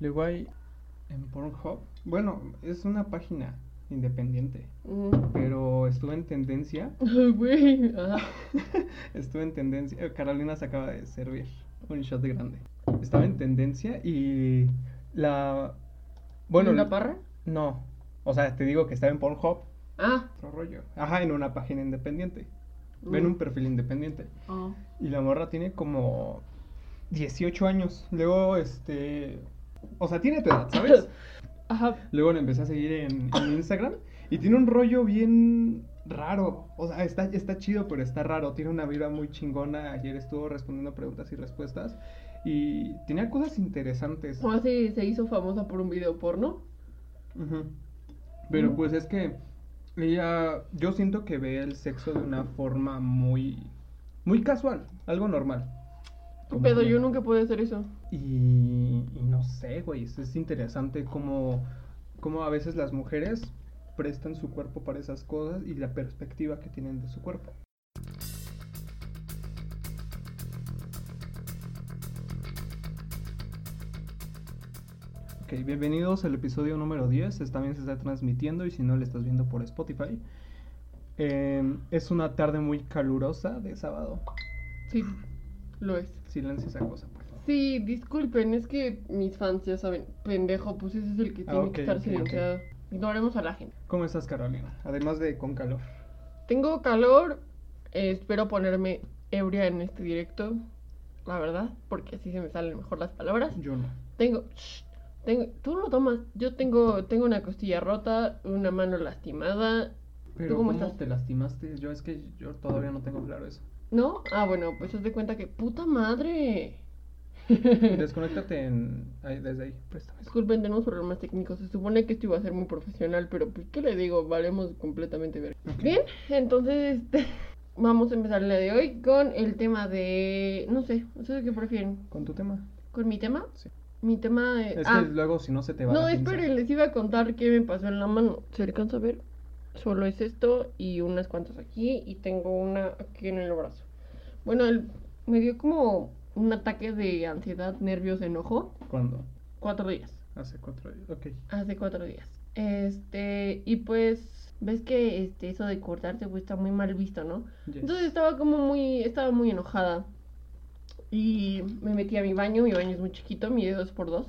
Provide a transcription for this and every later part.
Luego hay en Pornhub. Bueno, es una página independiente. Pero estuvo en tendencia. Ay, güey. Estuvo en tendencia. Carolina se acaba de servir un shot grande. Estaba en tendencia y la. Bueno, ¿La la- parra? no. O sea, te digo que estaba en Pornhub. Ah. Otro rollo. Ajá, en una página independiente. Ven Mm. un perfil independiente. Ah. Y la morra tiene como 18 años. Luego, este. O sea, tiene tu edad, ¿sabes? Ajá. Luego le empecé a seguir en, en Instagram y tiene un rollo bien raro. O sea, está, está chido, pero está raro. Tiene una vibra muy chingona. Ayer estuvo respondiendo preguntas y respuestas. Y tenía cosas interesantes. ¿Cómo así se hizo famosa por un video porno? Ujú. Pero pues es que ella, yo siento que ve el sexo de una forma muy, muy casual, algo normal. ¿Qué Como- pedo? Yo nunca pude hacer eso. Y, y no sé, güey, es, es interesante cómo, cómo a veces las mujeres prestan su cuerpo para esas cosas y la perspectiva que tienen de su cuerpo. Ok, bienvenidos al episodio número 10. Esta también se está transmitiendo y si no, le estás viendo por Spotify. Eh, es una tarde muy calurosa de sábado. Sí, lo es. Silencio esa cosa, favor. Sí, disculpen, es que mis fans ya saben, pendejo, pues ese es el que Ah, tiene ok, que estar ok, ok. silenciado. Ignoremos a la gente. ¿Cómo estás, Carolina? Además de con calor. Tengo calor, eh, espero ponerme ebria en este directo, la verdad, porque así se me salen mejor las palabras. Yo no. Tengo, shh, tengo, tú lo tomas, yo tengo, tengo una costilla rota, una mano lastimada, Pero cómo ¿cómo, estás? te lastimaste? Yo es que yo todavía no tengo claro eso. ¿No? Ah, bueno, pues haz de cuenta que, puta madre. Desconéctate en... ahí, desde ahí, préstame. Disculpen, tenemos problemas técnicos. Se supone que esto iba a ser muy profesional, pero pues, ¿qué le digo? Valemos completamente ver. Bien, entonces, este, vamos a empezar el día de hoy con el tema de. No sé, ¿ustedes qué prefieren? ¿Con tu tema? ¿Con mi tema? Sí. Mi tema es. Es ah, que luego si no se te va no, la esperen, les iba a contar qué me pasó en la mano. ¿Se alcanza a ver? Solo es esto y unas cuantas aquí y tengo una aquí en el brazo. Bueno, me dio como un ataque de ansiedad, nervios, enojo. ¿Cuándo? Cuatro días. Hace cuatro días. Ok. Hace cuatro días. Este, y pues, ves que este, eso de cortarse pues está muy mal visto, ¿no? Yes. Entonces estaba como muy, estaba muy enojada. Y me metí a mi baño, mi baño es muy chiquito, mide dos por dos.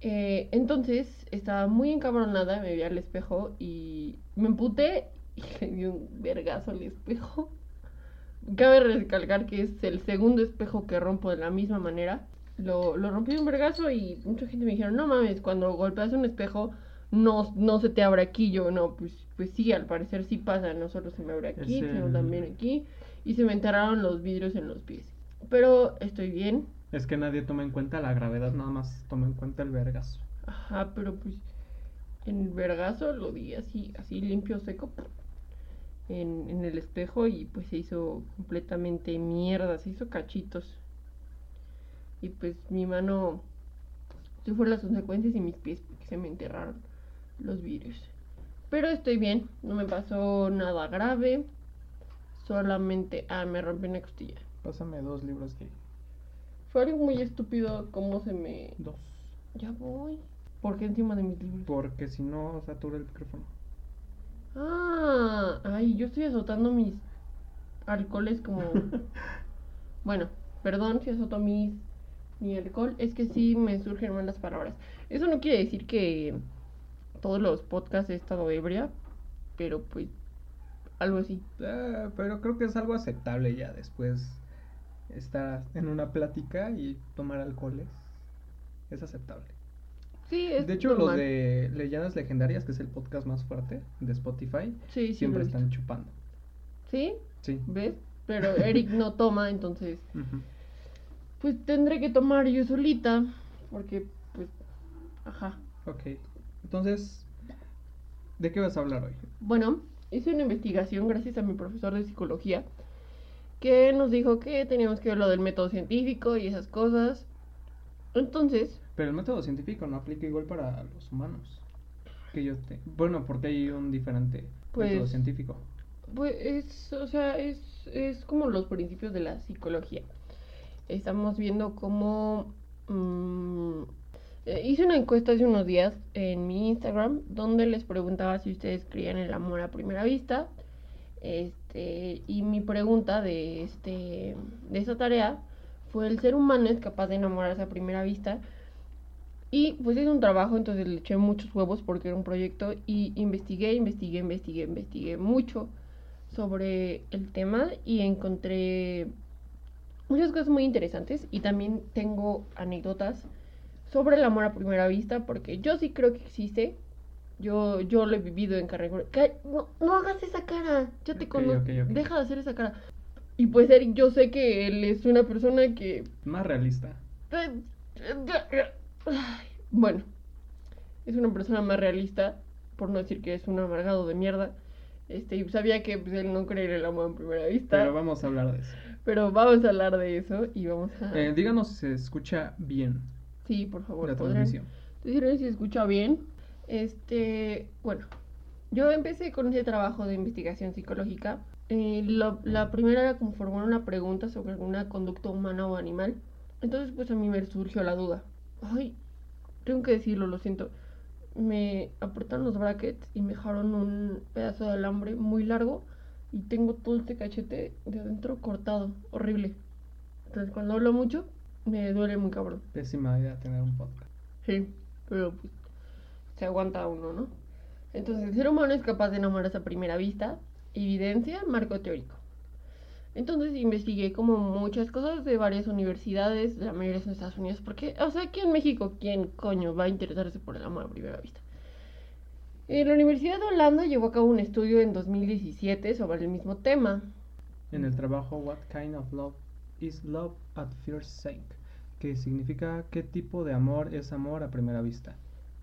Eh, entonces estaba muy encabronada, me vi al espejo y me emputé y le di un vergazo al espejo. Cabe recalcar que es el segundo espejo que rompo de la misma manera. Lo, lo rompí de un vergazo y mucha gente me dijeron, no mames, cuando golpeas un espejo no, no se te abre aquí. Yo, no, pues, pues sí, al parecer sí pasa, no solo se me abre aquí, sino también aquí. Y se me enterraron los vidrios en los pies. Pero estoy bien. Es que nadie toma en cuenta la gravedad, nada más toma en cuenta el vergazo. Ajá, pero pues en el vergazo lo di así, así limpio, seco. En, en el espejo y pues se hizo completamente mierda, se hizo cachitos. Y pues mi mano sufrió las consecuencias y mis pies porque se me enterraron los vidrios. Pero estoy bien, no me pasó nada grave. Solamente, ah, me rompí una costilla. Pásame dos libros gay. Fue algo muy estúpido cómo se me... Dos. Ya voy. ¿Por qué encima de mis libros? Porque si no satura el micrófono. Ah, ay, yo estoy azotando mis alcoholes como... bueno, perdón si azoto mis mi alcohol, es que sí me surgen malas palabras. Eso no quiere decir que todos los podcasts he estado ebria, pero pues algo así. Eh, pero creo que es algo aceptable ya después estar en una plática y tomar alcoholes. Es aceptable. Sí, es De hecho, los de Leyendas Legendarias, que es el podcast más fuerte de Spotify, Sí, sí, siempre están chupando. ¿Sí? Sí. ¿Ves? Pero Eric no toma, entonces pues tendré que tomar yo solita, porque pues, ajá. Ok. Entonces, ¿de qué vas a hablar hoy? Bueno, hice una investigación gracias a mi profesor de psicología que nos dijo que teníamos que ver lo del método científico y esas cosas. Entonces, Pero el método científico no aplica igual para los humanos. Que yo te... Bueno, porque hay un diferente método Pues- científico. pues es, o sea, es, es como los principios de la psicología. Estamos viendo cómo mm, hice una encuesta hace unos días en mi Instagram donde les preguntaba si ustedes creían el amor a primera vista. Este, y mi pregunta de este de esta tarea fue el ser humano es capaz de enamorarse a primera vista. Y pues es un trabajo, entonces le eché muchos huevos porque era un proyecto y investigué, investigué, investigué, investigué mucho sobre el tema y encontré muchas cosas muy interesantes y también tengo anécdotas sobre el amor a primera vista porque yo sí creo que existe. Yo, yo lo he vivido en carrera. No, no hagas esa cara. Yo te Ok, conozco. Deja de hacer esa cara. Y pues Eric, yo sé que él es una persona que Más realista. bueno, es una persona más realista, por no decir que es un amargado de mierda. Este, y sabía que pues, él no cree en el amor a primera vista. Pero vamos a hablar de eso. Pero vamos a hablar de eso y vamos a... Eh, díganos si se escucha bien sí, por favor, la transmisión. decirme si se escucha bien. Este, bueno, yo empecé con ese trabajo de investigación psicológica. Eh, lo- la primera era como formar una pregunta sobre alguna conducta humana o animal. Entonces, pues a mí me surgió la duda. Ay, tengo que decirlo, lo siento. Me apretaron los brackets y me dejaron un pedazo de alambre muy largo y tengo todo este cachete de adentro cortado, horrible. Entonces, cuando hablo mucho, me duele muy cabrón. Pésima idea tener un podcast. Sí, pero pues se aguanta uno, ¿no? Entonces, el ser humano es capaz de enamorarse a primera vista. Evidencia, marco teórico. Entonces investigué como muchas cosas de varias universidades, la mayoría son de Estados Unidos, porque, o sea, aquí en México, ¿quién coño va a interesarse por el amor a primera vista? Eh, la Universidad de Holanda llevó a cabo un estudio en 2017 sobre el mismo tema. En el trabajo What Kind of Love is Love at First Sight, que significa qué tipo de amor es amor a primera vista.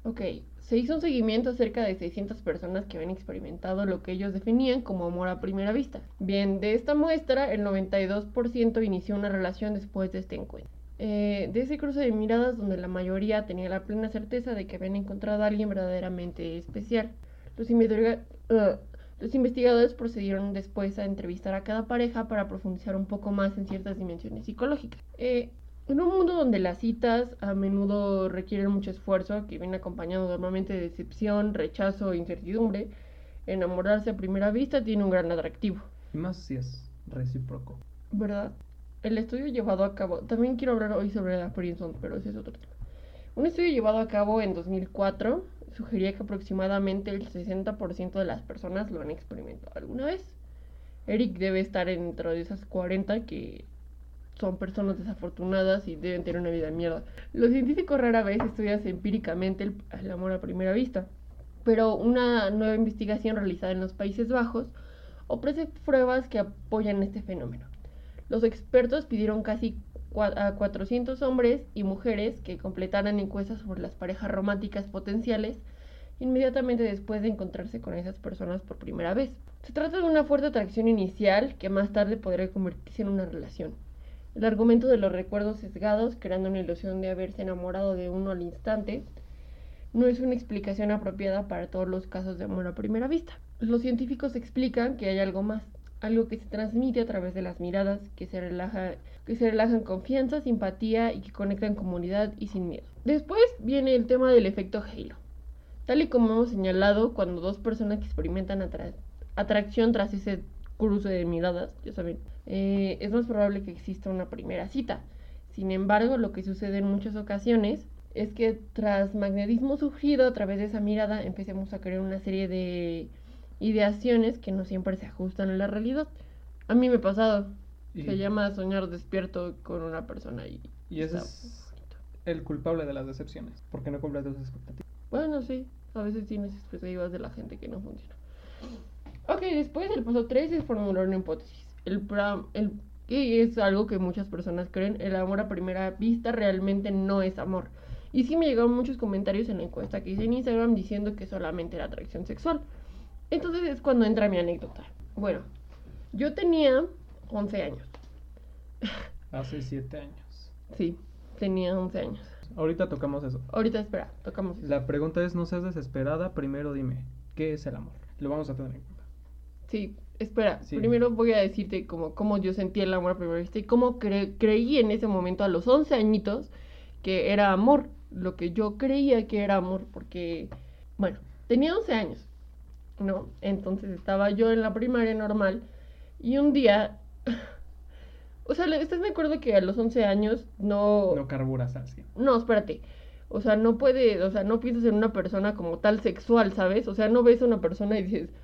Ok, se hizo un seguimiento a cerca de 600 personas que habían experimentado lo que ellos definían como amor a primera vista. Bien, de esta muestra, el 92% inició una relación después de este encuentro. Eh, de ese cruce de miradas donde la mayoría tenía la plena certeza de que habían encontrado a alguien verdaderamente especial. Los, uh, investigadores procedieron después a entrevistar a cada pareja para profundizar un poco más en ciertas dimensiones psicológicas. Eh, en un mundo donde las citas a menudo requieren mucho esfuerzo, que viene acompañado normalmente de decepción, rechazo e incertidumbre, enamorarse a primera vista tiene un gran atractivo, Y más si es recíproco. ¿verdad? El estudio llevado a cabo, también quiero hablar hoy sobre la Princeton, pero ese es otro tema. Un estudio llevado a cabo en 2004 sugería que aproximadamente el 60% de las personas lo han experimentado alguna vez. Eric debe estar dentro de esas 40 que son personas desafortunadas y deben tener una vida mierda. Los científicos rara vez estudian empíricamente el, amor a primera vista, pero una nueva investigación realizada en los Países Bajos ofrece pruebas que apoyan este fenómeno. Los expertos pidieron casi a 400 hombres y mujeres que completaran encuestas sobre las parejas románticas potenciales inmediatamente después de encontrarse con esas personas por primera vez. Se trata de una fuerte atracción inicial que más tarde podría convertirse en una relación. El argumento de los recuerdos sesgados, creando una ilusión de haberse enamorado de uno al instante, no es una explicación apropiada para todos los casos de amor a primera vista. Los científicos explican que hay algo más, algo que se transmite a través de las miradas, que se relaja, que se relajan confianza, simpatía y que conectan comunidad y sin miedo. Después viene el tema del efecto Halo. Tal y como hemos señalado, cuando dos personas que experimentan atra- atracción tras ese cruce de miradas, ya saben, eh, es más probable que exista una primera cita. Sin embargo, lo que sucede en muchas ocasiones es que tras magnetismo surgido a través de esa mirada empecemos a crear una serie de ideaciones que no siempre se ajustan a la realidad. A mí me ha pasado. Y, Se llama soñar despierto con una persona y, y ese es el culpable de las decepciones, porque no cumple tus expectativas. Bueno, sí, a veces tienes expectativas de la gente que no funciona. Ok, después el paso 3 es formular una hipótesis. El, pra- el, y es algo que muchas personas creen, el amor a primera vista realmente no es amor. Y sí me llegaron muchos comentarios en la encuesta que hice en Instagram diciendo que solamente era atracción sexual. Entonces es cuando entra mi anécdota. Bueno, yo tenía 11 años. Hace siete años. Sí, tenía 11 años. Ahorita tocamos eso. Ahorita espera, tocamos eso. La pregunta es, no seas desesperada, primero dime, ¿qué es el amor? Lo vamos a tener en cuenta. Sí, espera. Sí. Primero voy a decirte cómo, cómo yo sentí el amor a primera vista y cómo cre- creí en ese momento a los 11 añitos que era amor. lo que yo creía que era amor, porque, bueno, tenía 11 años, ¿no? Entonces estaba yo en la primaria normal y un día, o sea, ¿estás de acuerdo que a los 11 años no... No carburas así. No, espérate. O sea, no puede, o sea, no piensas en una persona como tal sexual, ¿sabes? O sea, no ves a una persona y dices, "Ugh,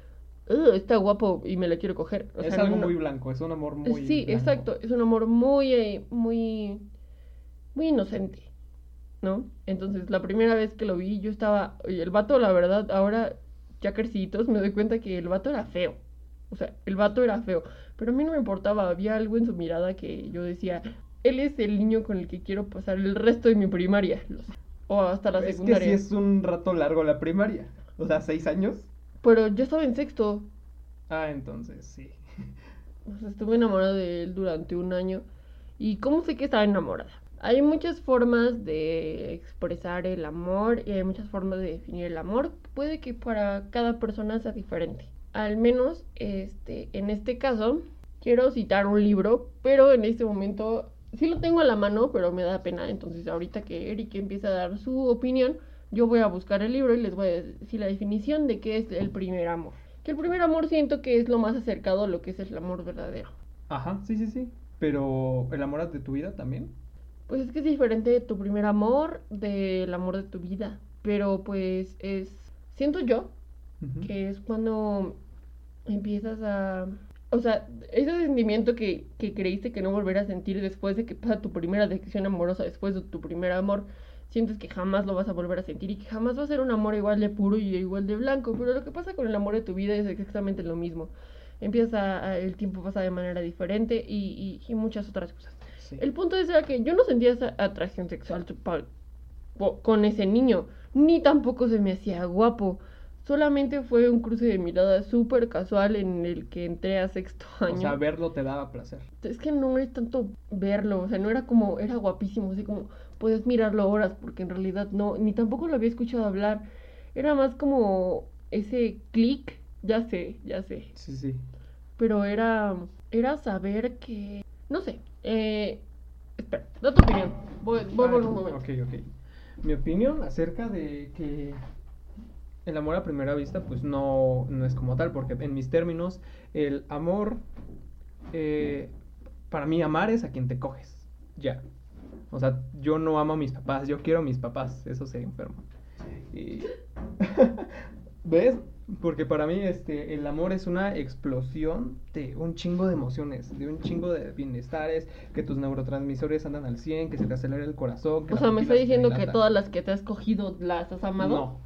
está guapo y me la quiero coger. O es sea, algo no- muy blanco, es un amor muy Sí, blanco. exacto. Es un amor muy, eh, muy, muy inocente, ¿no? Entonces, la primera vez que lo vi, yo estaba, el vato, la verdad, ahora ya crecidos, me doy cuenta que el vato era feo. O sea, el vato era feo. Pero a mí no me importaba, había algo en su mirada que yo decía, él es el niño con el que quiero pasar el resto de mi primaria. O hasta la Es que secundaria. sí es un rato largo la primaria. O sea, seis años. Pero yo estaba en sexto. Ah, entonces sí. O sea, estuve enamorada de él durante un año. ¿Y cómo sé que estaba enamorada? Hay muchas formas de expresar el amor y hay muchas formas de definir el amor. Puede que para cada persona sea diferente. Al menos, este, en este caso, quiero citar un libro, pero en este momento sí lo tengo a la mano, pero me da pena. Entonces, ahorita que Eric empieza a dar su opinión, yo voy a buscar el libro y les voy a decir la definición de qué es el primer amor. Que el primer amor siento que es lo más acercado a lo que es el amor verdadero. Ajá, sí, sí, sí. Pero el amor de tu vida también. Pues es que es diferente de tu primer amor del amor de tu vida. Pero pues es. Siento yo que es cuando empiezas a. O sea, ese sentimiento que, que creíste que no volverás a sentir después de que pasa tu primera decisión amorosa, después de tu primer amor, sientes que jamás lo vas a volver a sentir y que jamás va a ser un amor igual de puro y igual de blanco. Pero lo que pasa con el amor de tu vida es exactamente lo mismo. Empieza, a- el tiempo pasa de manera diferente y, y- y muchas otras cosas. Sí. El punto es que yo no sentía esa atracción sexual con ese niño, ni tampoco se me hacía guapo. Solamente fue un cruce de miradas súper casual en el que entré a sexto año. O sea, verlo te daba placer. Es que no es tanto verlo, o sea, no era como, era guapísimo, así como puedes mirarlo horas, porque en realidad no, ni tampoco lo había escuchado hablar. Era más como ese clic, ya sé, ya sé Sí, sí. pero era era saber que no sé eh, espera da tu opinión voy, voy por Ah, un momento Ok, ok. Mi opinión acerca de que el amor a primera vista, pues no, no es como tal, porque en mis términos, el amor, eh, para mí amar es a quien te coges, ya. O sea, yo no amo a mis papás, yo quiero a mis papás, eso se enferma. Y... ¿Ves? Porque para mí este, el amor es una explosión de un chingo de emociones, de un chingo de bienestares, que tus neurotransmisores andan al 100, que se te acelera el corazón. que o sea me está diciendo que todas las que te has cogido las has amado No,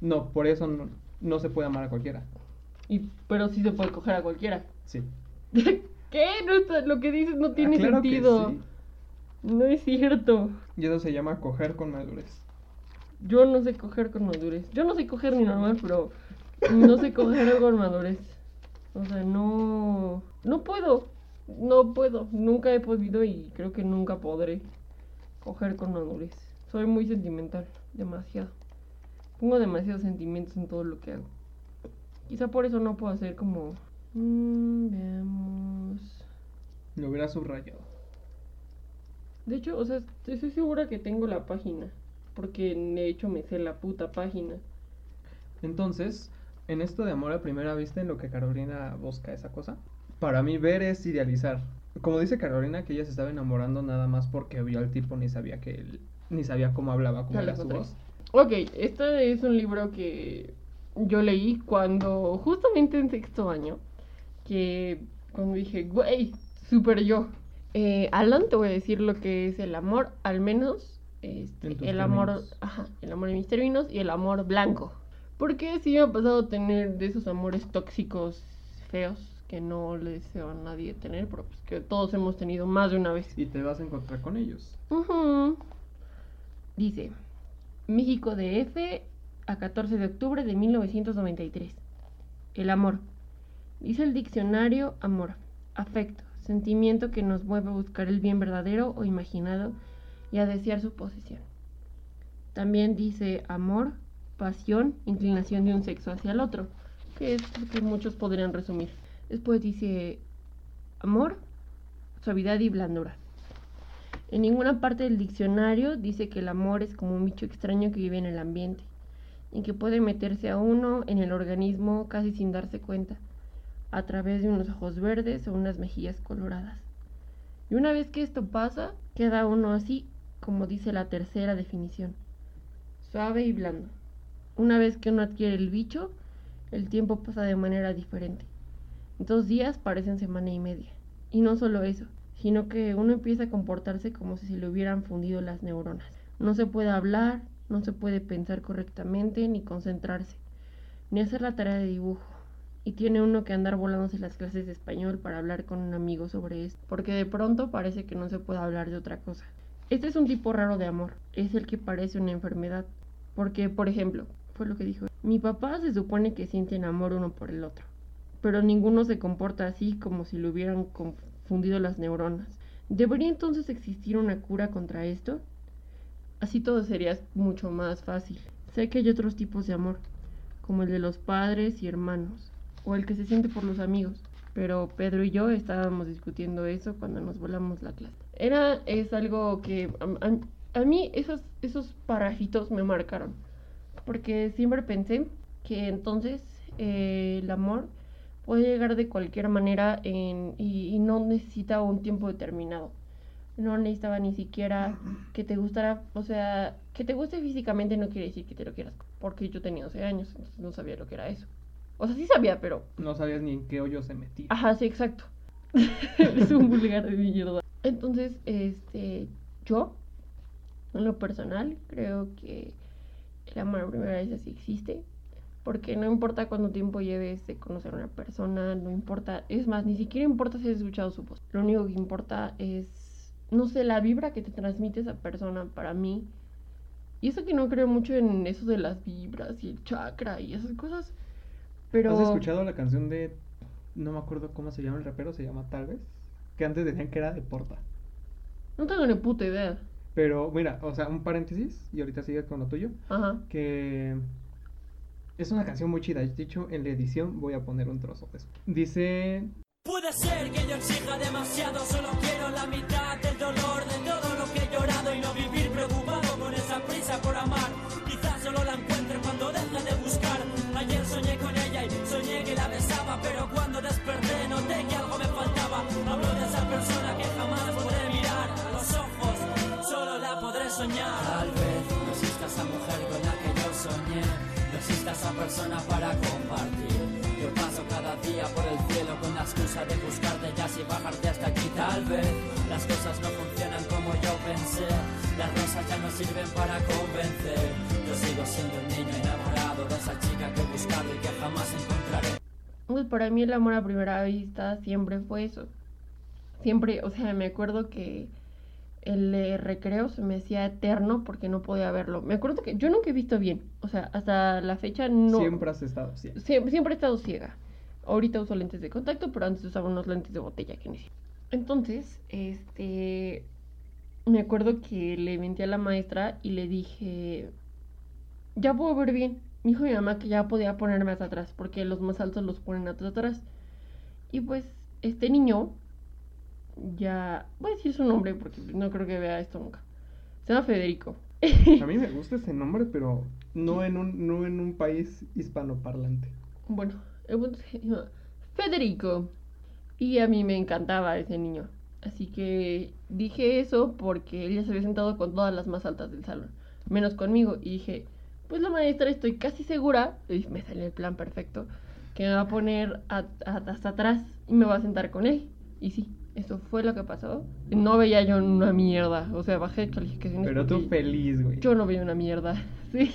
no, por eso no, no se puede amar a cualquiera. y pero sí se puede coger a cualquiera Sí. qué no está- lo que dices no tiene Ah, claro que sentido sí. No es cierto. Y eso se llama coger con madurez. yo no sé coger con madurez. Yo no sé coger ni normal pero no sé coger con madurez. O sea no no puedo. No puedo. Nunca he podido y creo que nunca podré coger con madurez. Soy muy sentimental. Demasiado. Pongo demasiados sentimientos en todo lo que hago. Quizá por eso no puedo hacer como mm, veamos Lo hubiera subrayado. De hecho o sea estoy segura que tengo la página porque de hecho me sé la puta página Entonces, en esto de amor a primera vista, en lo que Carolina busca esa cosa, para mí ver es idealizar. Como dice Carolina, que ella se estaba enamorando nada más porque vio al tipo ni sabía que él, ni sabía cómo hablaba, cómo era su voz. Ok, este es un libro que yo leí cuando, justamente en sexto año, que cuando dije, güey, super yo. Eh, Alan, te voy a decir lo que es el amor, al menos este, el amor, ajá, el amor en mis términos y el amor blanco. Porque sí me ha pasado a tener de esos amores tóxicos feos que no le deseo a nadie tener, pero pues que todos hemos tenido más de una vez. Y te vas a encontrar con ellos. Ujú. Dice, México DF a 14 de octubre de 1993. El amor. Dice el diccionario amor, afecto, sentimiento que nos mueve a buscar el bien verdadero o imaginado y a desear su posesión. También dice amor, pasión, inclinación de un sexo hacia el otro, que es lo que muchos podrían resumir. Después dice amor, suavidad y blandura. En ninguna parte del diccionario dice que el amor es como un bicho extraño que vive en el ambiente y que puede meterse a uno en el organismo casi sin darse cuenta, a través de unos ojos verdes o unas mejillas coloradas. Y una vez que esto pasa, queda uno así, como dice la tercera definición, suave y blando. Una vez que uno adquiere el bicho, el tiempo pasa de manera diferente. Dos días parecen semana y media. Y no solo eso, sino que uno empieza a comportarse como si se le hubieran fundido las neuronas. No se puede hablar, no se puede pensar correctamente, ni concentrarse, ni hacer la tarea de dibujo. Y tiene uno que andar volándose las clases de español para hablar con un amigo sobre esto, porque de pronto parece que no se puede hablar de otra cosa. Este es un tipo raro de amor, es el que parece una enfermedad, porque, por ejemplo, fue lo que dijo, mi papá se supone que sienten amor uno por el otro, pero ninguno se comporta así como si le hubieran confundido las neuronas. ¿Debería entonces existir una cura contra esto? Así todo sería mucho más fácil. Sé que hay otros tipos de amor, como el de los padres y hermanos, o el que se siente por los amigos, pero Pedro y yo estábamos discutiendo eso cuando nos volamos la clase. Era, es algo que a, a mí esos, esos parásitos me marcaron, porque siempre pensé que entonces eh, el amor puede llegar de cualquier manera en, y, y, no necesita un tiempo determinado. No necesitaba ni siquiera que te gustara, o sea, que te guste físicamente no quiere decir que te lo quieras, porque yo tenía 12 años, entonces no sabía lo que era eso. O sea, sí sabía, pero... No sabías ni en qué hoyo se metía. Ajá, sí, exacto. es un vulgar de mierda. Entonces, este, yo, en lo personal, creo que el amor a primera vez así existe porque no importa cuánto tiempo lleves de conocer a una persona, no importa, es más, ni siquiera importa si has escuchado su voz. Lo único que importa es, no sé, la vibra que te transmite esa persona para mí. Y eso que no creo mucho en eso de las vibras y el chakra y esas cosas. Pero... ¿Has escuchado la canción de, no me acuerdo cómo se llama el rapero, se llama Tal vez? Que antes decían que era de Porta. No tengo ni puta idea. Pero mira, o sea, un paréntesis y ahorita sigue con lo tuyo. Ajá. Que es una canción muy chida. De hecho, en la edición voy a poner un trozo de eso. Dice. Puede ser que yo exija demasiado, solo quiero la mitad del dolor de todo lo que he llorado y no vivir pero cuando desperté noté que algo me faltaba. Hablo de esa persona que jamás podré mirar a los ojos, solo la podré soñar. Tal vez no exista esa mujer con la que yo soñé exista esa persona para compartir. Yo paso cada día por el cielo con la excusa de buscarte ya y bajarte hasta aquí. Tal vez las cosas no funcionan como yo pensé. Las rosas ya no sirven para convencer. Yo sigo siendo un niño enamorado de esa chica que he buscado y que jamás encontraré. Pues para mí el amor a primera vista siempre fue eso. Siempre, o sea, me acuerdo que el eh, recreo se me hacía eterno porque no podía verlo. Me acuerdo que yo nunca he visto bien, o sea, hasta la fecha no. Siempre has estado ciega. Siempre, siempre he estado ciega. Ahorita uso lentes de contacto, pero antes usaba unos lentes de botella que ni Entonces, este, me acuerdo que le menté a la maestra y le dije, ya puedo ver bien. Me dijo mi mamá que ya podía ponerme hasta atrás, porque los más altos los ponen hasta atrás. Y pues, este niño ya. Voy a decir su nombre porque no creo que vea esto nunca. Se llama Federico. A mí me gusta ese nombre, pero no en un, no en un país hispanoparlante. Bueno, el punto se llama Federico. Y a mí me encantaba ese niño. Así que dije eso porque él ya se había sentado con todas las más altas del salón, menos conmigo. Y dije, pues la maestra estoy casi segura, y me salió el plan perfecto, que me va a poner a, a, hasta atrás y me va a sentar con él. Y sí, eso fue lo que pasó. No veía yo una mierda. O sea, bajé calificaciones. Pero tú feliz, güey. Yo no veía una mierda. Sí.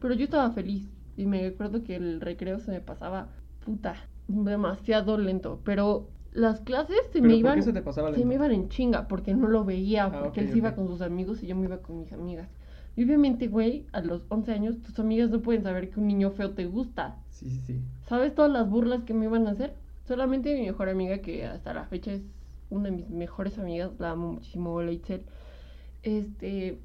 Pero yo estaba feliz. Y me acuerdo que el recreo se me pasaba, puta, demasiado lento. Pero las clases se ¿Pero me iban. se te se me iban en chinga. Porque no lo veía. Ah, Porque ok, él se iba con sus amigos y yo me iba con mis amigas. Y obviamente, güey, a los 11 años, tus amigas no pueden saber que un niño feo te gusta. Sí, sí, sí. ¿Sabes todas las burlas que me iban a hacer? Solamente mi mejor amiga, que hasta la fecha es una de mis mejores amigas, la amo muchísimo, la Itzel. Este,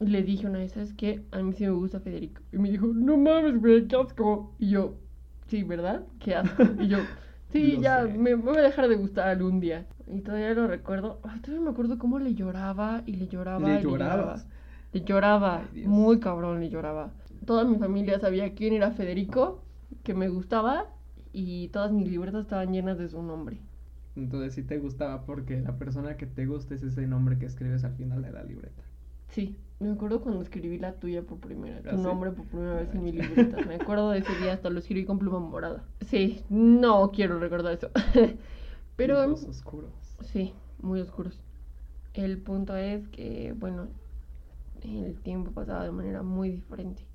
le dije una vez, ¿sabes qué? A mí sí me gusta Federico. Y me dijo, no mames, güey, qué asco. Y yo, sí, ¿verdad? Qué asco. Y yo, sí, Lo ya, sé. me, voy a dejar de gustar algún día. Y todavía lo recuerdo. Ay, todavía me acuerdo cómo le lloraba y le lloraba. ¿Le y llorabas? Le lloraba. Ay, Dios. muy cabrón le lloraba. Toda mi familia sabía quién era Federico, que me gustaba. Y todas mis libretas estaban llenas de su nombre. Entonces sí te gustaba porque la persona que te gusta es ese nombre que escribes al final de la libreta. Sí, me acuerdo cuando escribí la tuya por primera, tu ¿Ah, sí? nombre por primera vez en mi libreta. Me acuerdo de ese día, hasta lo escribí con pluma morada. Sí, no quiero recordar eso. Pero Los oscuros. sí, muy oscuros. El punto es que, bueno, el tiempo pasaba de manera muy diferente.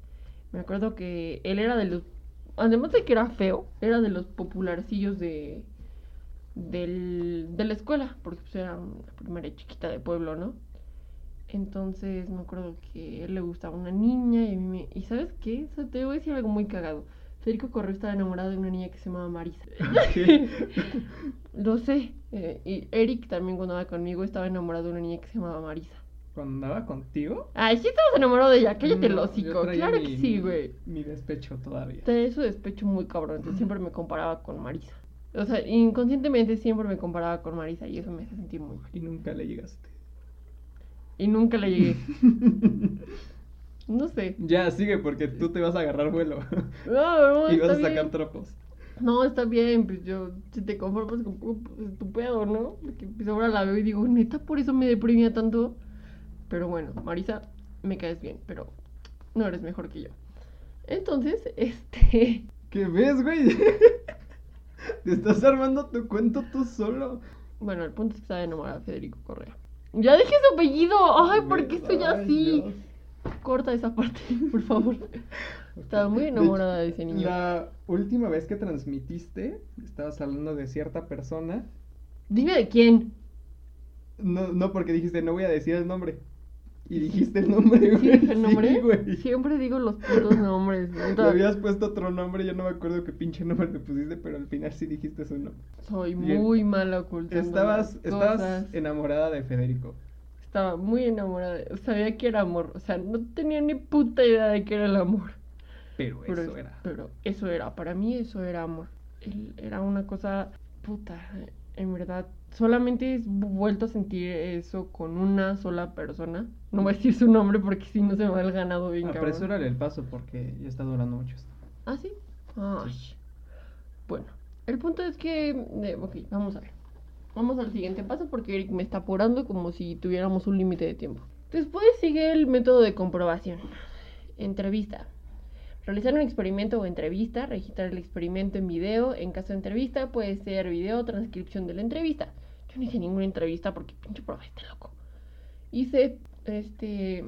Me acuerdo que él era de los, además de que era feo, era de los popularcillos de, del, de la escuela, porque pues era una primaria chiquita de pueblo, ¿no? Entonces me acuerdo que a él le gustaba una niña y a mí me... ¿Y sabes qué? O sea, te voy a decir algo muy cagado. Federico Correa estaba enamorado de una niña que se llamaba Marisa. Lo sé. eh, y Eric también cuando andaba conmigo estaba enamorado de una niña que se llamaba Marisa. Cuando andaba contigo. Ay, sí estabas enamorado de ella. Cállate el hocico. Claro mi- que sí, güey. Mi despecho todavía. Tenía su despecho muy cabrón. Entonces siempre me comparaba con Marisa. O sea, inconscientemente siempre me comparaba con Marisa y eso me hace sentir muy mal. Y nunca le llegaste. Y nunca le llegué. No sé. ya, sigue porque tú te vas a agarrar vuelo. No, no, y vas a sacar bien. tropos. No, está bien, pues yo, si te conformas con pues, tu pedo, ¿no? Porque pues ahora la veo y digo, neta, por eso me deprimía tanto. Pero bueno, Marisa, me caes bien, pero no eres mejor que yo. Entonces, este... ¿Qué ves, güey? Te estás armando tu cuento tú solo. Bueno, el punto es que estaba enamorada de Federico Correa. Ya dije su apellido. Ay, ¿por qué estoy Ay, así? Dios. Corta esa parte, por favor. Estaba muy De hecho, enamorada de ese niño. La última vez que transmitiste, estabas hablando de cierta persona. Dime de quién. No, no, porque dijiste, no voy a decir el nombre. Y dijiste el nombre, güey. ¿Sí el nombre? Sí, güey. Siempre digo los putos nombres. Le neta. habías puesto otro nombre, yo no me acuerdo qué pinche nombre le pusiste, pero al final sí dijiste su nombre. Soy muy mala ocultando Estabas, estabas cosas. enamorada de Federico. Estaba muy enamorada. de- Sabía que era amor. O sea, no tenía ni puta idea de que era el amor. Pero, Pero, eso era. pero eso era. Para mí eso era amor. Él era una cosa puta. En verdad. Solamente he vuelto a sentir eso con una sola persona. No voy a decir su nombre porque si no se me va el ganado bien cabrón. Apresúrale el paso porque ya está durando mucho esto. ¿Ah, sí? Ay. Bueno, el punto es que... eh, ok, vamos a ver. Vamos al siguiente paso porque Eric me está apurando como si tuviéramos un límite de tiempo. Después sigue el método de comprobación. Entrevista. Realizar un experimento o entrevista, registrar el experimento en video. En caso de entrevista puede ser video o transcripción de la entrevista. No hice ninguna entrevista porque pinche profe está loco. Hice, este,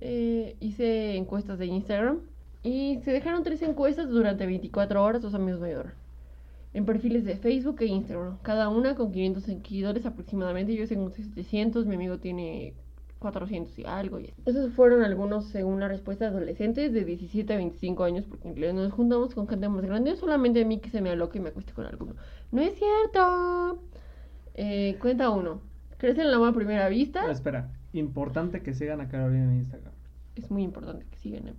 eh, hice encuestas de Instagram y se dejaron tres encuestas durante 24 horas, dos amigos ayudaron. En perfiles de Facebook e Instagram, cada una con 500 seguidores aproximadamente. Yo tengo 700, mi amigo tiene 400 y algo. Y Esos fueron algunos según la respuesta adolescentes de 17 a 25 años, porque en nos juntamos con gente más grande, solamente a mí que se me aloque y me acueste con alguno. ¡No es cierto! Eh, cuenta uno. ¿Crees en el amor a primera vista? Ah, espera, importante que sigan a Carolina en Instagram. es muy importante que sigan. a-.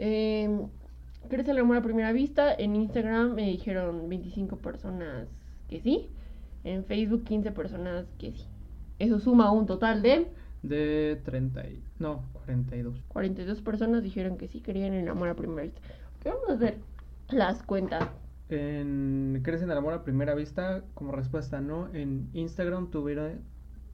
Eh, ¿Crees en el amor a primera vista? En Instagram me dijeron 25 personas que sí. En Facebook 15 personas que sí. Eso suma un total de De 30 y... No, 42. 42 personas dijeron que sí querían el amor a primera vista. Ok, vamos a ver las cuentas. En ¿Crees en el amor a primera vista? Como respuesta no. En Instagram tuvieron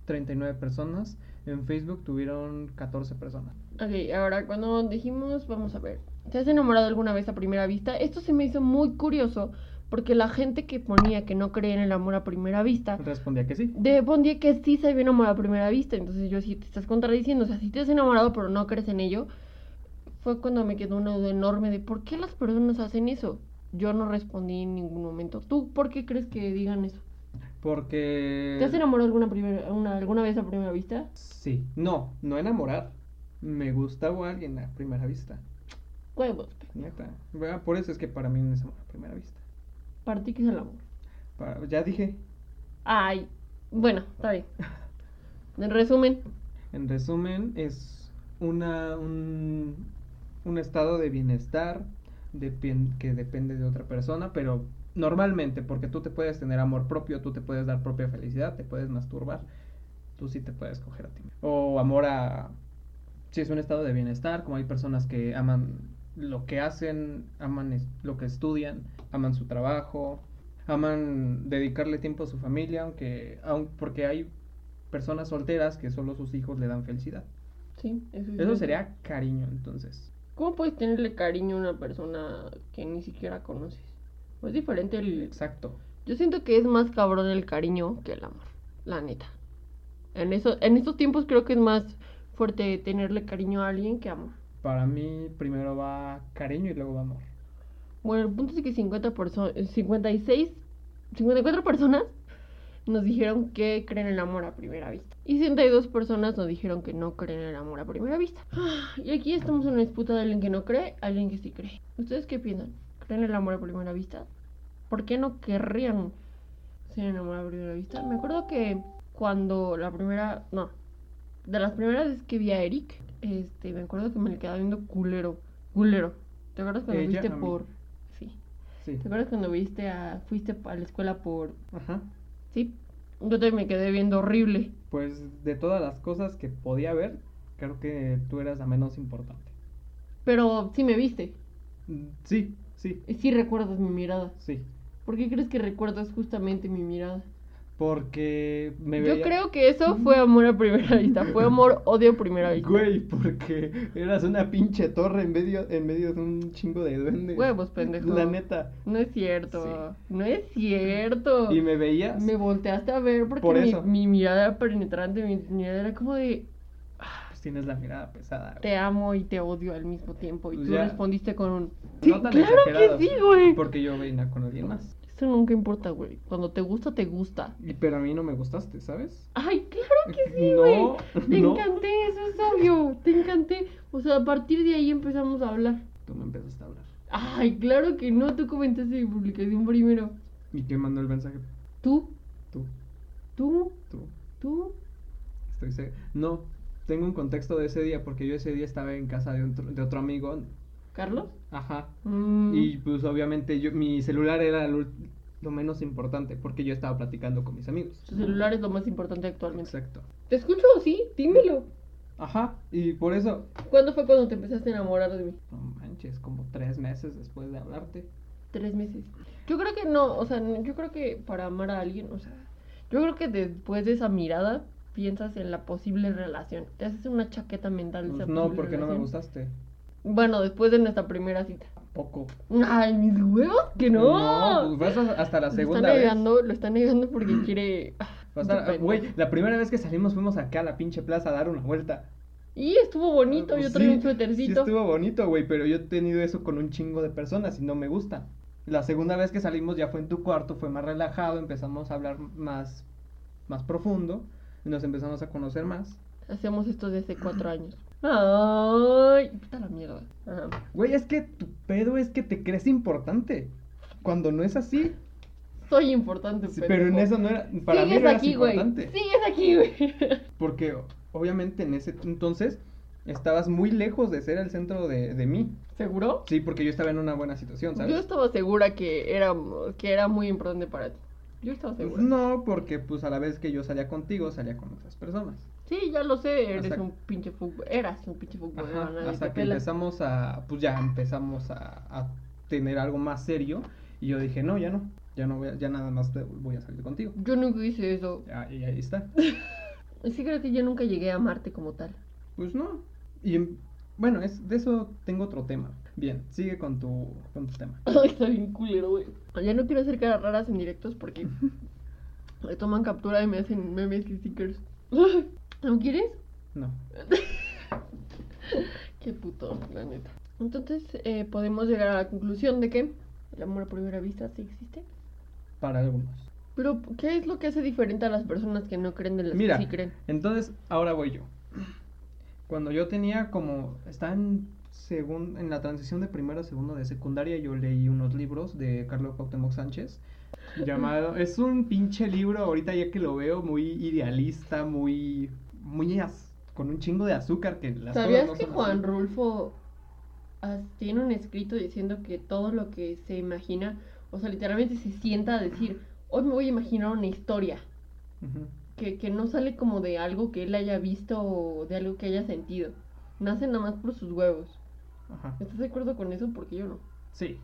39 personas. En Facebook tuvieron 14 personas. Ok, ahora cuando dijimos, vamos a ver, ¿te has enamorado alguna vez a primera vista? Esto se me hizo muy curioso porque la gente que ponía que no creía en el amor a primera vista, Respondía que sí. de pondría que sí se había enamorado a primera vista. Entonces yo sí te estás contradiciendo, o sea, si te has enamorado pero no crees en ello, fue cuando me quedó una duda enorme de por qué las personas hacen eso. Yo no respondí en ningún momento. ¿Tú por qué crees que digan eso? Porque... ¿Te has enamorado alguna, primera, una- alguna vez a primera vista? Sí. No, no enamorar. Me gustaba alguien a primera vista. Huevos. Neta. Bueno, Por eso es que para mí no es amor a primera vista. Para ti, ¿qué es el amor? Para- ya dije. Ay, bueno, está bien. En resumen, En resumen, es una, un, un estado de bienestar que depende de otra persona, pero normalmente, porque tú te puedes tener amor propio, tú te puedes dar propia felicidad, te puedes masturbar, tú sí te puedes coger a ti. mismo. O amor a... Si es un estado de bienestar, como hay personas que aman lo que hacen, aman es- lo que estudian, aman su trabajo, aman dedicarle tiempo a su familia, aunque, aun- porque hay personas solteras que solo sus hijos le dan felicidad. Sí, eso, sería cariño, entonces. ¿Cómo puedes tenerle cariño a una persona que ni siquiera conoces? Es diferente el... Exacto. Yo siento que es más cabrón el cariño que el amor, la neta. En, eso, en estos tiempos creo que es más fuerte tenerle cariño a alguien que amor. Para mí primero va cariño y luego va amor. Bueno, el punto es que 50 perso- 56, 54 personas nos dijeron que creen en el amor a primera vista. Y 62 personas nos dijeron que no creen en el amor a primera vista. Y aquí estamos en una disputa de alguien que no cree, alguien que sí cree. ¿Ustedes qué piensan? ¿Creen en el amor a primera vista? ¿Por qué no querrían ser enamorados a primera vista? Me acuerdo que cuando la primera, no, de las primeras veces que vi a Eric, este, me acuerdo que me le quedaba viendo culero, culero. ¿Te acuerdas cuando Ella viste a mí. por, sí, Sí. ¿te acuerdas cuando viste a, fuiste a la escuela por, Ajá. Sí? Yo también me quedé viendo horrible. Pues de todas las cosas que podía ver, creo que tú eras la menos importante. Pero sí me viste, Mm, Sí, sí, sí recuerdas mi mirada. sí. ¿Por qué crees que recuerdas justamente mi mirada? Porque me Yo veía... creo que eso fue amor a primera vista, fue amor, odio a primera vista. Güey, porque eras una pinche torre en medio, en medio de un chingo de duendes. Huevos, pendejo. La neta. No es cierto, Sí. no es cierto. Y me veías. Me volteaste a ver porque Por mi, mi mirada era penetrante, mi mirada era como de Pues tienes la mirada pesada. güey. te amo y te odio al mismo tiempo. Y Pues tú ya. respondiste con un No tan claro exagerado. que sí, güey. Porque yo venía con alguien más. Eso nunca importa, güey. Cuando te gusta, te gusta. Y, pero a mí no me gustaste, ¿sabes? Ay, claro que sí, No, güey. Te no. encanté, eso es obvio. Te encanté. O sea, a partir de ahí empezamos a hablar. Tú me empezaste a hablar. Ay, claro que no. Tú comentaste mi publicación primero. ¿Y quién mandó el mensaje? Tú, Tú, tú, tú. tú. Estoy seguro. No, tengo un contexto de ese día porque yo ese día estaba en casa de, otro- de otro amigo. ¿Carlos? Ajá. Mm. Y pues obviamente yo, mi celular era lo, lo menos importante porque yo estaba platicando con mis amigos. Tu celular es lo más importante actualmente. Exacto. ¿Te escucho? Sí, dímelo. Ajá. Y por eso, ¿Cuándo fue cuando te empezaste a enamorar de mí? no manches, como tres meses después de hablarte. Tres meses. Yo creo que no, o sea, yo creo que para amar a alguien, o sea, yo creo que después de esa mirada piensas en la posible relación. Te haces una chaqueta mental de Pues esa no, porque no me gustaste. Bueno, después de nuestra primera cita. Poco. Ay, mis huevos, que no. No, pues fue hasta- la lo segunda está vez. negando, lo está negando porque quiere. ah. Güey, la primera vez que salimos fuimos acá a la pinche plaza a dar una vuelta. Y estuvo bonito, yo traía sí, un suétercito. Sí estuvo bonito, güey, pero yo he tenido eso con un chingo de personas y no me gusta. La segunda vez que salimos ya fue en tu cuarto, fue más relajado, empezamos a hablar más, más profundo nos empezamos a conocer más. Hacemos esto desde cuatro años. Ay, puta la mierda. Ajá. Güey, es que tu pedo es que te crees importante. Cuando no es así. Soy importante, Sí, pero en eso no era. Para mí no aquí, güey. Sigues aquí, güey. Porque obviamente en ese entonces estabas muy lejos de ser el centro de, de mí. ¿Seguro? Sí, porque yo estaba en una buena situación, ¿sabes? Yo estaba segura que era, que era muy importante para ti. Yo estaba segura. No, porque pues a la vez que yo salía contigo, salía con otras personas. Sí, ya lo sé, eres Hasta- un pinche fútbol. Eras un pinche fútbol. Ajá, nadie hasta que pela. empezamos a, pues ya empezamos a, a tener algo más serio y yo dije, no, ya no, ya no voy a- ya nada más voy a salir contigo. Yo nunca hice eso. Ya, y ahí está. Sí creo que yo nunca llegué a amarte como tal. Pues no. Y em- bueno, es, de eso tengo otro tema. Bien, sigue con tu, con tu tema. Ay, está bien culero, güey. Ya no quiero hacer caras raras en directos porque me toman captura y me hacen memes y stickers. ¿No quieres? No. Qué puto, la neta. Entonces, eh, podemos llegar a la conclusión de que el amor a primera vista sí existe. Para algunos. Pero, ¿qué es lo que hace diferente a las personas que no creen de las Mira, que sí creen? entonces ahora voy yo. Cuando yo tenía como, estaba en, segun- en la transición de primero a segundo de secundaria, yo leí unos libros de Carlos Cuauhtémoc Sánchez. Llamado, es un pinche libro, ahorita ya que lo veo, muy idealista, muy, muy con un chingo de azúcar que las ¿Sabías no que Juan. Rulfo tiene un escrito diciendo que todo lo que se imagina O sea, literalmente se sienta a decir, hoy me voy a imaginar una historia. Que, que no sale como de algo que él haya visto o de algo que haya sentido. Nace nada más por sus huevos. Ajá. ¿Estás de acuerdo con eso? Porque yo no. Sí,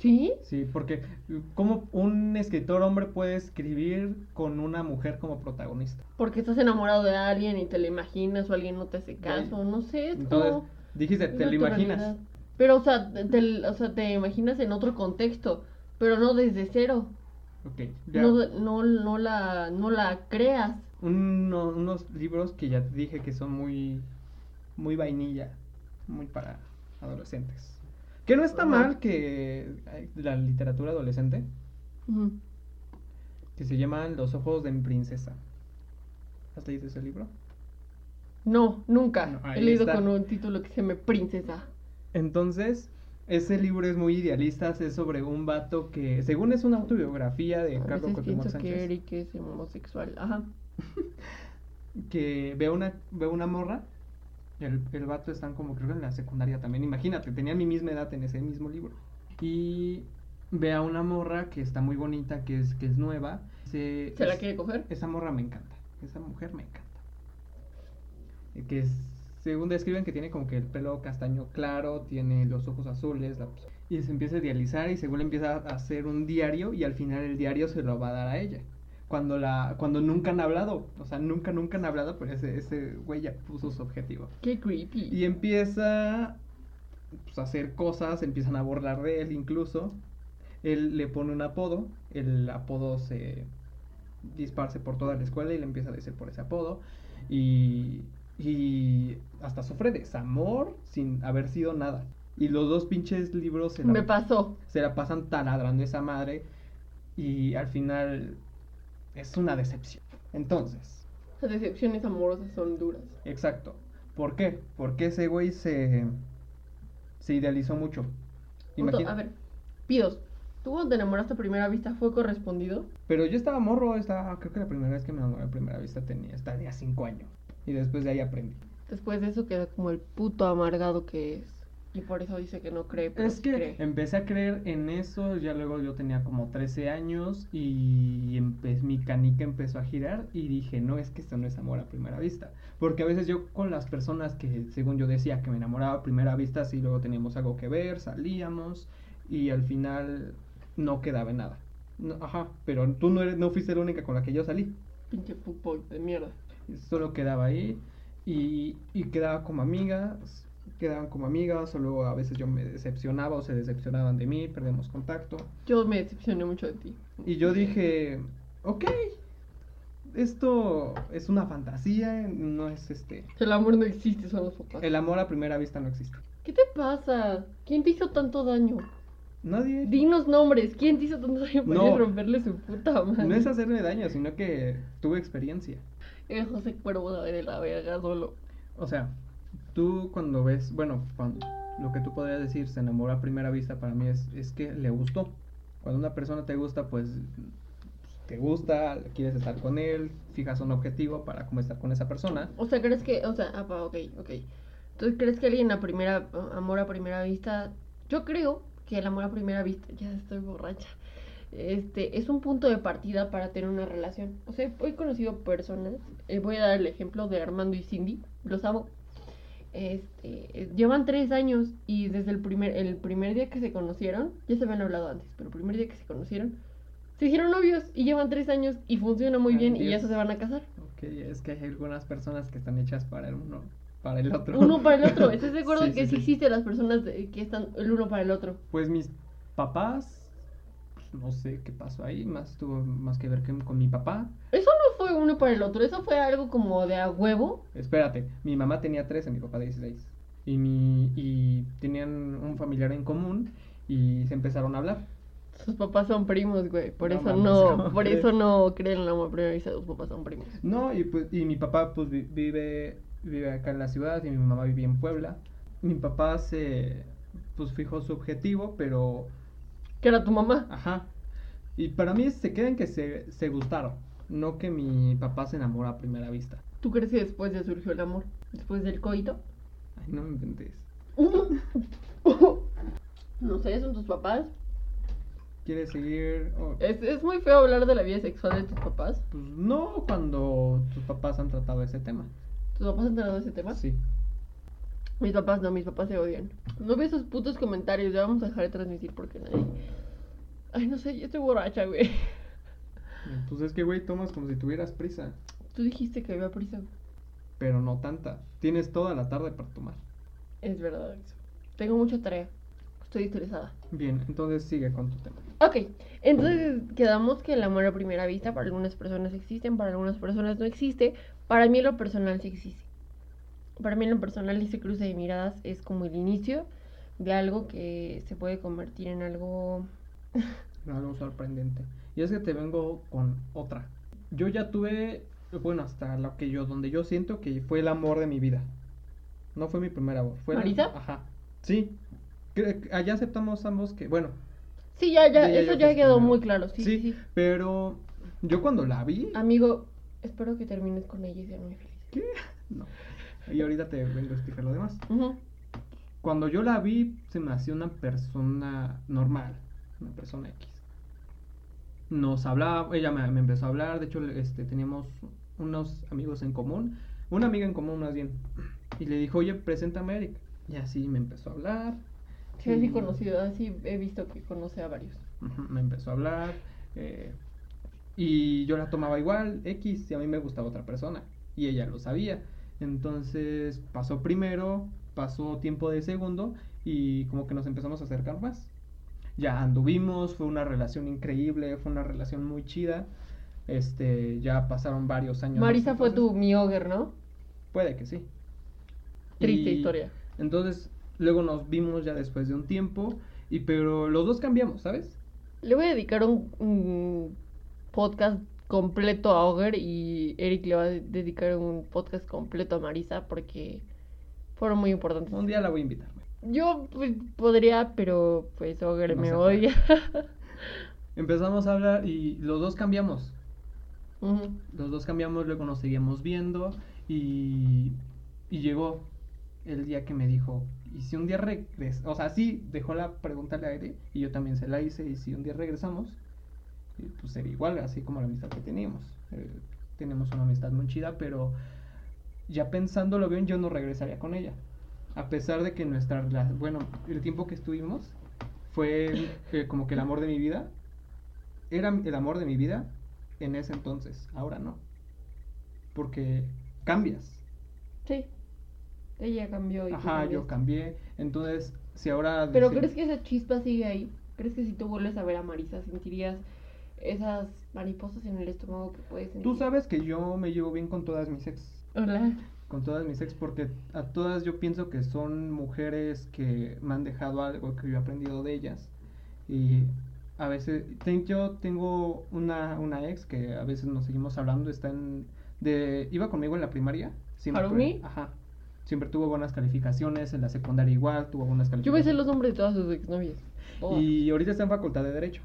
¿Sí? sí, porque ¿cómo un escritor hombre puede escribir con una mujer como protagonista? Porque estás enamorado de alguien y te lo imaginas o alguien no te hace caso. No sé, es Entonces, como... dijiste, te lo imaginas. Pero, o sea, te, o sea, te imaginas en otro contexto, pero no desde cero. Ok, ya. No, no, no, la, no la creas. Uno- unos libros que ya te dije que son muy, muy vainilla, muy para adolescentes. Que no está mal que hay la literatura adolescente, que se llaman Los ojos de mi princesa. ¿Has leído ese libro? No, nunca. No, He leído está. con un título que se llama Princesa. Entonces, ese libro es muy idealista, es sobre un vato que, según es una autobiografía de A Carlos Cuauhtémoc pienso que Sánchez, Eric es homosexual. Ajá. que ve una, ve una morra, el, el vato están como creo que en la secundaria también, imagínate, tenían mi misma edad en ese mismo libro. Y ve a una morra que está muy bonita, que es, que es nueva. Se, ¿Se la quiere coger? Esa morra me encanta, esa mujer me encanta. Eh, Que es, según describen que tiene como que el pelo castaño claro, tiene los ojos azules, la- y se empieza a idealizar y según le empieza a hacer un diario y al final el diario se lo va a dar a ella. Cuando la cuando nunca han hablado, o sea, nunca nunca han hablado, pero ese ese güey ya puso su objetivo. Qué creepy. Y empieza pues, a hacer cosas, empiezan a burlar de él incluso. Él le pone un apodo, el apodo se disparce por toda la escuela y le empieza a decir por ese apodo. Y, y hasta sufre desamor sin haber sido nada. Y los dos pinches libros se la, Me pasó. se la pasan taladrando esa madre y al final es una decepción. Entonces, Las decepciones amorosas son duras. Exacto. ¿Por qué? Porque ese güey se, se idealizó mucho. Imagina- A ver, Pidos, ¿tú cuando te enamoraste a primera vista fue correspondido? Pero yo estaba morro, estaba, creo que la primera vez que me enamoré a primera vista tenía, tenía cinco años. Y después de ahí aprendí. Después de eso queda como el puto amargado que es. Y por eso dice que no cree, pero Es que cree. empecé a creer en eso, ya luego yo tenía como 13 años y empe- mi canica empezó a girar y dije, no, es que esto no es amor a primera vista. Porque a veces yo con las personas que según yo decía que me enamoraba a primera vista, sí, luego teníamos algo que ver, salíamos y al final no quedaba en nada. No, ajá, pero tú no, eres, no fuiste la única con la que yo salí. Pinche fútbol de mierda. Solo quedaba ahí y, y quedaba como amigas, quedaban como amigas, o luego a veces yo me decepcionaba o se decepcionaban de mí, perdemos contacto. Yo me decepcioné mucho de ti. Y yo dije, ok, esto es una fantasía, no es este... El amor no existe, son los papás. El amor a primera vista no existe. ¿Qué te pasa? ¿Quién te hizo tanto daño? Nadie... Dinos nombres. ¿Quién te hizo tanto daño para No. romperle su puta madre? No es hacerme daño, sino que tuve experiencia. El José Cuervo de la verga solo. O sea, tú cuando ves, bueno, cuando, lo que tú podrías decir se enamora a primera vista para mí es, es que le gustó. Cuando una persona te gusta, pues te gusta, quieres estar con él, fijas un objetivo para cómo estar con esa persona. O sea, ¿crees que, o sea, ah, pa, ok, ok. Entonces, ¿crees que alguien a primera, amor a primera vista? Yo creo que el amor a primera vista, ya estoy borracha, este, es un punto de partida para tener una relación. O sea, he conocido personas, eh, voy a dar el ejemplo de Armando y Cindy, los amo. Este, eh, llevan tres años y desde el primer, el primer día que se conocieron, ya se habían hablado antes, pero el primer día que se conocieron, se hicieron novios y llevan tres años y funciona muy Ay, bien y ya se van a casar. Ok, es que hay algunas personas que están hechas para el uno, para el otro. Uno para el otro. ¿Estás de acuerdo Sí, que sí, sí, existen las personas que están el uno para el otro? Pues mis papás, no sé qué pasó ahí, más tuvo más que ver que con mi papá. Eso no fue uno para el otro, eso fue algo como de a huevo. Espérate, mi mamá tenía 13, mi papá 16. Y, mi, y tenían un familiar en común y se empezaron a hablar. Sus papás son primos, güey. Por No eso mames, no, ¿cómo por crees? eso no creen en el amor sus papás son primos. No, y, pues, y mi papá pues vi- vive, vive acá en la ciudad y mi mamá vivía en Puebla. Mi papá se pues fijó su objetivo, pero Que era tu mamá. ajá. Y para mí se queda en que se, se gustaron, no que mi papá se enamora a primera vista. ¿Tú crees que después ya surgió el amor? Después del coito. Ay, no me inventes. no sé, son tus papás. ¿Quieres seguir? Es, es muy feo hablar de la vida sexual de tus papás. Pues no cuando tus papás han tratado ese tema. ¿Tus papás han de ese tema? Sí. Mis papás no, mis papás se odian. No ve esos putos comentarios, ya vamos a dejar de transmitir porque nadie. Ay, no sé, yo estoy borracha, güey. Pues es que, güey, tomas como si tuvieras prisa. Tú dijiste que había prisa. Pero no tanta. Tienes toda la tarde para tomar. Es verdad eso. Tengo mucha tarea. Estoy estresada. Bien, entonces sigue con tu tema. Ok, entonces quedamos que el amor a primera vista para algunas personas existen, para algunas personas no existe. Para mí lo personal sí existe. Para mí en lo personal ese cruce de miradas es como el inicio de algo que se puede convertir en algo... Algo sorprendente. Y es que te vengo con otra. Yo ya tuve, bueno, hasta lo que yo, donde yo siento que fue el amor de mi vida. No fue mi primer amor. Fue ¿Marisa? Ajá. Sí. Allá aceptamos ambos que, bueno, Sí, ya, ya, eso ya que quedó primero. muy claro, sí, sí, sí. pero yo cuando la vi, Amigo, espero que termines con ella y sean muy felices. ¿qué? No. Y ahorita te vengo a explicar lo demás. Ujú. Cuando yo la vi, se me hacía una persona normal, una persona X. Nos hablaba, ella me, me empezó a hablar, de hecho este, teníamos unos amigos en común, una amiga en común más bien, y le dijo, oye, preséntame a Eric. Y así me empezó a hablar. Sí, sí, y- conocido, así he visto que conoce a varios. Me empezó a hablar, eh, y yo la tomaba igual, X, y a mí me gustaba otra persona, y ella lo sabía. Entonces pasó primero, pasó tiempo de segundo, y como que nos empezamos a acercar más. Ya anduvimos, fue una relación increíble, fue una relación muy chida. Este, ya pasaron varios años. Marisa fue tu mi ogre, ¿no? Puede que sí. Triste Y historia. Entonces, luego nos vimos ya después de un tiempo, y pero los dos cambiamos, ¿sabes? Le voy a dedicar un, un podcast completo a Ogre y Eric le va a dedicar un podcast completo a Marisa porque fueron muy importantes. Un día la voy a invitar. Yo pues, podría, pero pues Ogre No me odia. Empezamos a hablar y los dos cambiamos. Los dos cambiamos, luego nos seguíamos viendo y, y llegó el día que me dijo, y si un día regresamos, o sea, sí, dejó la pregunta al aire y yo también se la hice, y si un día regresamos, pues sería igual, así como la amistad que teníamos. Eh, tenemos una amistad muy chida, pero ya pensándolo bien, yo no regresaría con ella. A pesar de que nuestra rela- bueno, el tiempo que estuvimos fue eh, como que el amor de mi vida. Era el amor de mi vida en ese entonces, ahora no. Porque cambias. Sí. Ella cambió. Y Ajá, yo cambié. Entonces, si ahora... Pero ¿crees que esa chispa sigue ahí? ¿Crees que si tú vuelves a ver a Marisa sentirías esas mariposas en el estómago que puedes sentir? Tú sabes que yo me llevo bien con todas mis ex. Hola. Con todas mis ex, porque a todas yo pienso que son mujeres que me han dejado algo que yo he aprendido de ellas. Y a veces, ten- yo tengo una, una ex que a veces nos seguimos hablando, está en, de, iba conmigo en la primaria. Siempre, ¿Harumi? Ajá. Siempre tuvo buenas calificaciones, en la secundaria igual, tuvo buenas Yo calificaciones. me sé los nombres de todas sus exnovias. Todas. Y ahorita está en facultad de Derecho.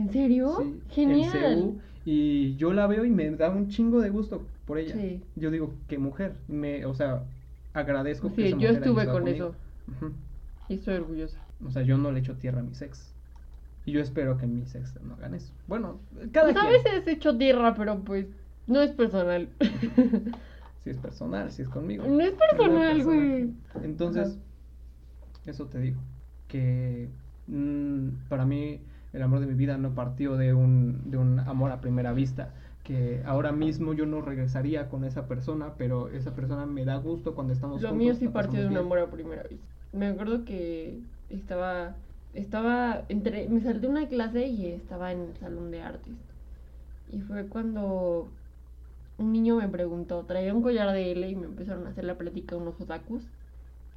¿En serio? Sí, en Genial. CU, y yo la veo y me da un chingo de gusto por ella. Sí. Yo digo, qué mujer. Me, o sea, agradezco que Sí, esa yo mujer estuve con conmigo. eso. Y estoy orgullosa. O sea, yo no le echo tierra a mis ex. Y yo espero que mis ex no hagan eso. Bueno, cada Pues a quien. veces he hecho tierra, pero pues no es personal. Si es personal, si es conmigo. No es personal, güey. Entonces, eso te digo. Que mm, para mí el amor de mi vida no partió de un, de un amor a primera vista. Que ahora mismo yo no regresaría con esa persona, pero esa persona me da gusto cuando estamos Lo juntos. mío sí partió de un amor a primera vista. Me acuerdo que estaba, estaba, entre, me salté una clase y estaba en el salón de artes. Y fue cuando un niño me preguntó, traía un collar de L y me empezaron a hacer la plática unos otakus,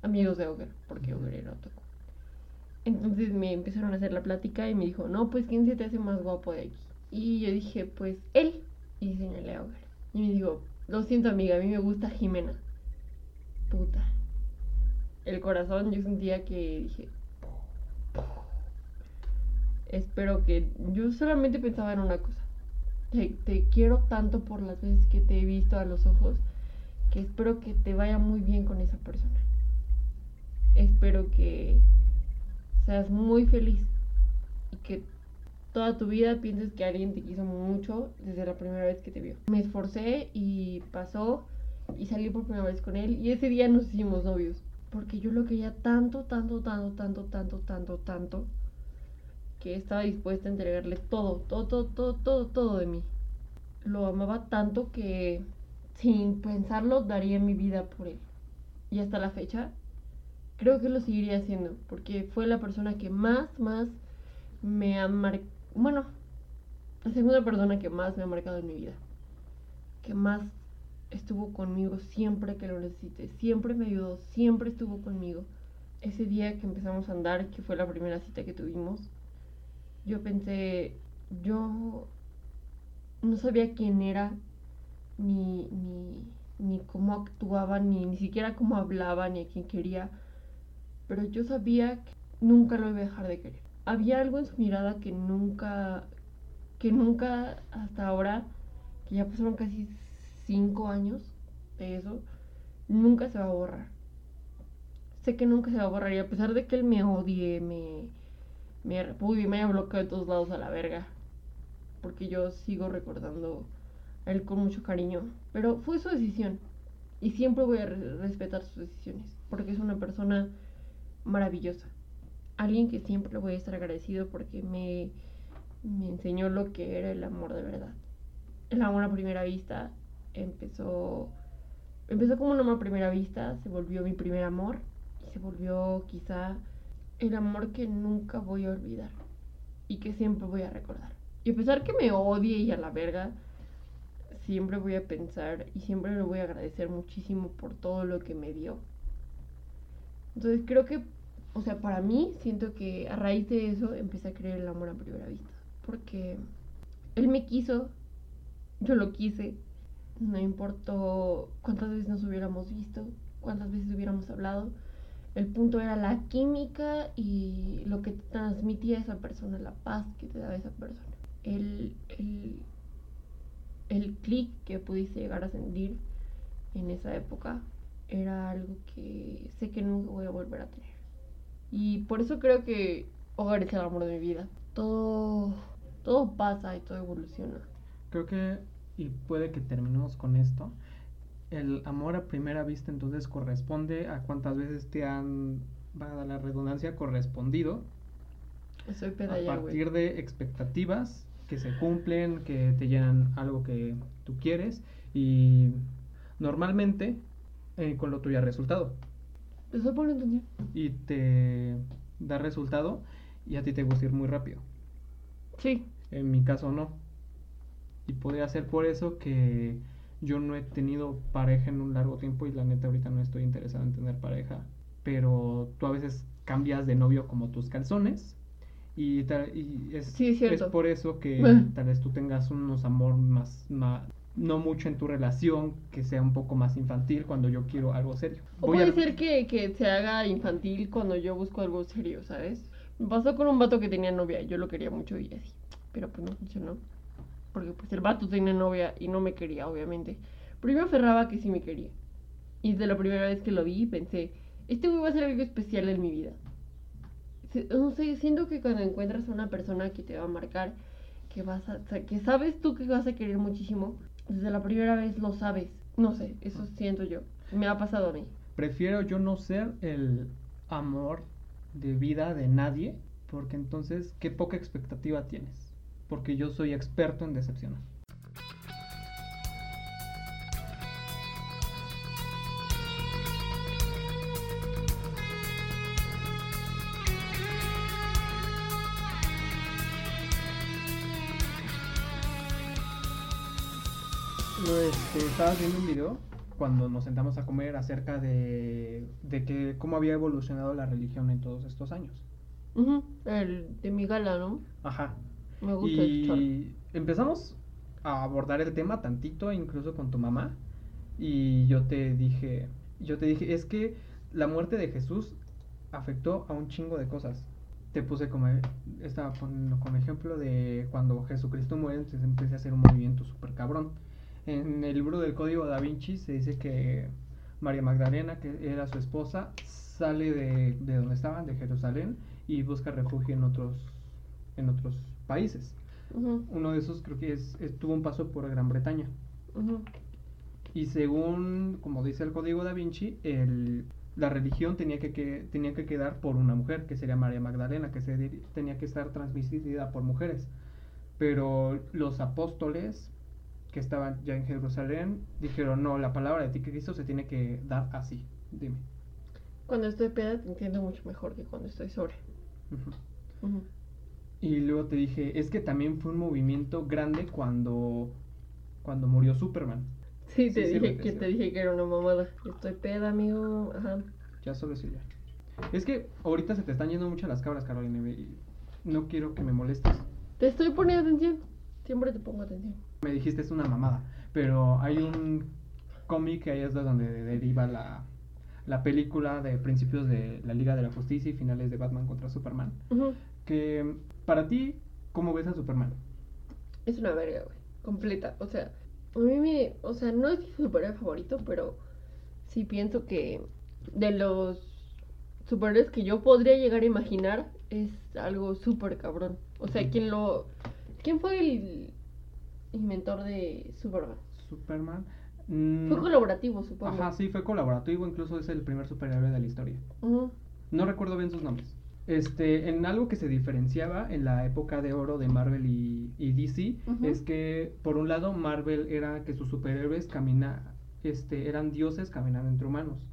amigos de Ogre, porque Ogre era otaku. Entonces me empezaron a hacer la plática y me dijo, no, pues ¿quién se te hace más guapo de aquí? Y yo dije, pues él. Y señalé a Ogre. Y me dijo, lo siento amiga, a mí me gusta Jimena. Puta. El corazón yo sentía que dije... Espero que... Yo solamente pensaba en una cosa. Te quiero tanto por las veces que te he visto a los ojos que espero que te vaya muy bien con esa persona. Espero que seas muy feliz y que toda tu vida pienses que alguien te quiso mucho desde la primera vez que te vio. Me esforcé y pasó y salí por primera vez con él y ese día nos hicimos novios. Porque yo lo quería tanto, tanto, tanto, tanto, tanto, tanto, tanto, que estaba dispuesta a entregarle todo, todo, todo, todo, todo, todo de mí. Lo amaba tanto que sin pensarlo daría mi vida por él. Y hasta la fecha creo que lo seguiría haciendo porque fue la persona que más, más me ha marcado, bueno, la segunda persona que más me ha marcado en mi vida, que más estuvo conmigo siempre que lo necesité, siempre me ayudó, siempre estuvo conmigo. Ese día que empezamos a andar, que fue la primera cita que tuvimos, yo pensé, yo no sabía quién era, ni, ni, ni cómo actuaba, ni, ni siquiera cómo hablaba, ni a quién quería, pero yo sabía que nunca lo iba a dejar de querer. Había algo en su mirada que nunca, que nunca hasta ahora, que ya pasaron casi cinco años de eso, nunca se va a borrar. Sé que nunca se va a borrar y a pesar de que él me odie, me, me repudie, me haya bloqueado de todos lados a la verga, porque yo sigo recordando a él con mucho cariño, pero fue su decisión y siempre voy a re- respetar sus decisiones, porque es una persona maravillosa, alguien que siempre voy a estar agradecido porque me, me enseñó lo que era el amor de verdad. El amor a primera vista empezó empezó como un amor a primera vista, se volvió mi primer amor y se volvió quizá el amor que nunca voy a olvidar y que siempre voy a recordar. Y a pesar que me odie y a la verga, siempre voy a pensar y siempre le voy a agradecer muchísimo por todo lo que me dio. Entonces creo que, o sea, para mí siento que a raíz de eso empecé a creer el amor a primera vista. Porque él me quiso, yo lo quise, no importó cuántas veces nos hubiéramos visto, cuántas veces hubiéramos hablado. El punto era la química y lo que transmitía esa persona, la paz que te daba esa persona. El, el, el clic que pudiste llegar a sentir en esa época era algo que sé que nunca voy a volver a tener. Y por eso creo que Hogar es el amor de mi vida. Todo, todo pasa y todo evoluciona. Creo que, y puede que terminemos con esto, el amor a primera vista entonces corresponde a cuántas veces te han, va a dar la redundancia, correspondido Soy a peda ya, güey. partir de expectativas que se cumplen, que te llenan algo que tú quieres y normalmente eh, con lo tuyo resultado Poniendo atención. y te da resultado y a ti te gusta ir muy rápido. Sí, En mi caso no. Y podría ser por eso que yo no he tenido pareja en un largo tiempo y la neta ahorita no estoy interesado en tener pareja. Pero tú a veces cambias de novio como tus calzones. Y, es, Sí, es por eso que tal vez tú tengas unos amor más, más, no mucho en tu relación, que sea un poco más infantil cuando yo quiero algo serio. O Voy puede a- ser que, que se haga infantil cuando yo busco algo serio, ¿sabes? Me pasó con un vato que tenía novia y yo lo quería mucho y así. Pero pues no funcionó. Porque pues el vato tenía novia y no me quería, obviamente. Pero yo me aferraba que sí me quería. Y desde la primera vez que lo vi pensé, este güey va a ser algo especial en mi vida. No sé, siento que cuando encuentras a una persona que te va a marcar, que vas a, que sabes tú que vas a querer muchísimo, desde la primera vez lo sabes. No sé, eso siento yo. Me ha pasado a mí. Prefiero yo no ser el amor de vida de nadie, porque entonces qué poca expectativa tienes. Porque yo soy experto en decepcionar. Este, estaba viendo un video cuando nos sentamos a comer acerca de, de que cómo había evolucionado la religión en todos estos años. El de mi gala, ¿no? Ajá. Me gusta escuchar. Y empezamos a abordar el tema tantito, incluso con tu mamá. Y yo te dije, yo te dije, es que la muerte de Jesús afectó a un chingo de cosas. Te puse como, estaba poniendo como ejemplo de cuando Jesucristo muere, entonces empecé a hacer un movimiento súper cabrón. En el libro del Código Da Vinci se dice que María Magdalena, que era su esposa, sale de, de donde estaban, de Jerusalén, y busca refugio en otros, en otros países. Uno de esos creo que es, es- tuvo un paso por Gran Bretaña. Y según, como dice el código da Vinci, el, la religión tenía que, que- tenía que quedar por una mujer, que sería María Magdalena, que se, tenía que estar transmitida por mujeres. Pero los apóstoles que estaban ya en Jerusalén dijeron, no, la palabra de Cristo se tiene que dar así. Dime. Cuando estoy peda te entiendo mucho mejor que cuando estoy. Ujú. Y luego te dije, es que también fue un movimiento grande cuando, cuando murió Superman. Sí, te Sí, dije que te dije que era una mamada. Estoy peda, amigo. Ajá. Ya solo eso ya. Es que ahorita se te están yendo mucho las cabras, Carolina, y no quiero que me molestes. Te estoy poniendo atención. Siempre te pongo atención. Me dijiste es una mamada, pero hay un cómic que ahí es de donde deriva la, la película de principios de la Liga de la Justicia y finales de Batman contra Superman. Que para ti, ¿cómo ves a Superman? Es una verga, güey. Completa. O sea, a mí me. O sea, no es mi superhéroe favorito, pero sí pienso que de los superhéroes que yo podría llegar a imaginar es algo súper cabrón. O sea, Ujú. ¿quién lo. ¿Quién fue el inventor de Superman? Superman. mm, Fue colaborativo, supongo. Ajá, sí, fue colaborativo, incluso es el primer superhéroe de la historia. No recuerdo bien sus nombres. Este, en algo que se diferenciaba en la época de oro de Marvel y, y DC, es que por un lado Marvel era que sus superhéroes camina, este, eran dioses caminando entre humanos.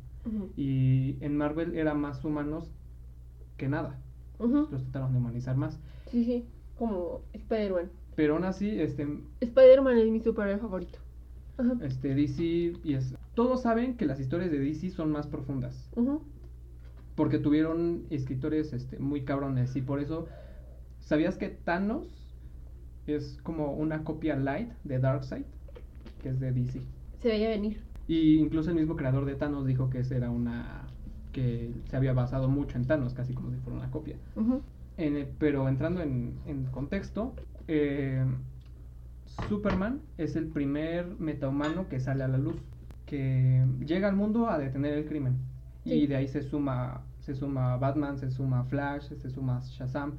Y en Marvel eran más humanos que nada. Los trataron de humanizar más. Sí, sí. Como Spider-Man. Pero aún así, este, Spider-Man es mi superhéroe favorito. Ajá. este DC y es, todos saben que las historias de DC son más profundas. Porque tuvieron escritores este, muy cabrones. Y por eso, ¿sabías que Thanos es como una copia light de Darkseid? Que es de DC. Se veía venir. Y incluso el mismo creador de Thanos dijo que esa era una. que se había basado mucho en Thanos, casi como si fuera una copia. En el- pero entrando en, en contexto, eh, Superman es el primer metahumano que sale a la luz, que llega al mundo a detener el crimen. Sí. Y de ahí se suma, se suma Batman, se suma Flash, se suma Shazam,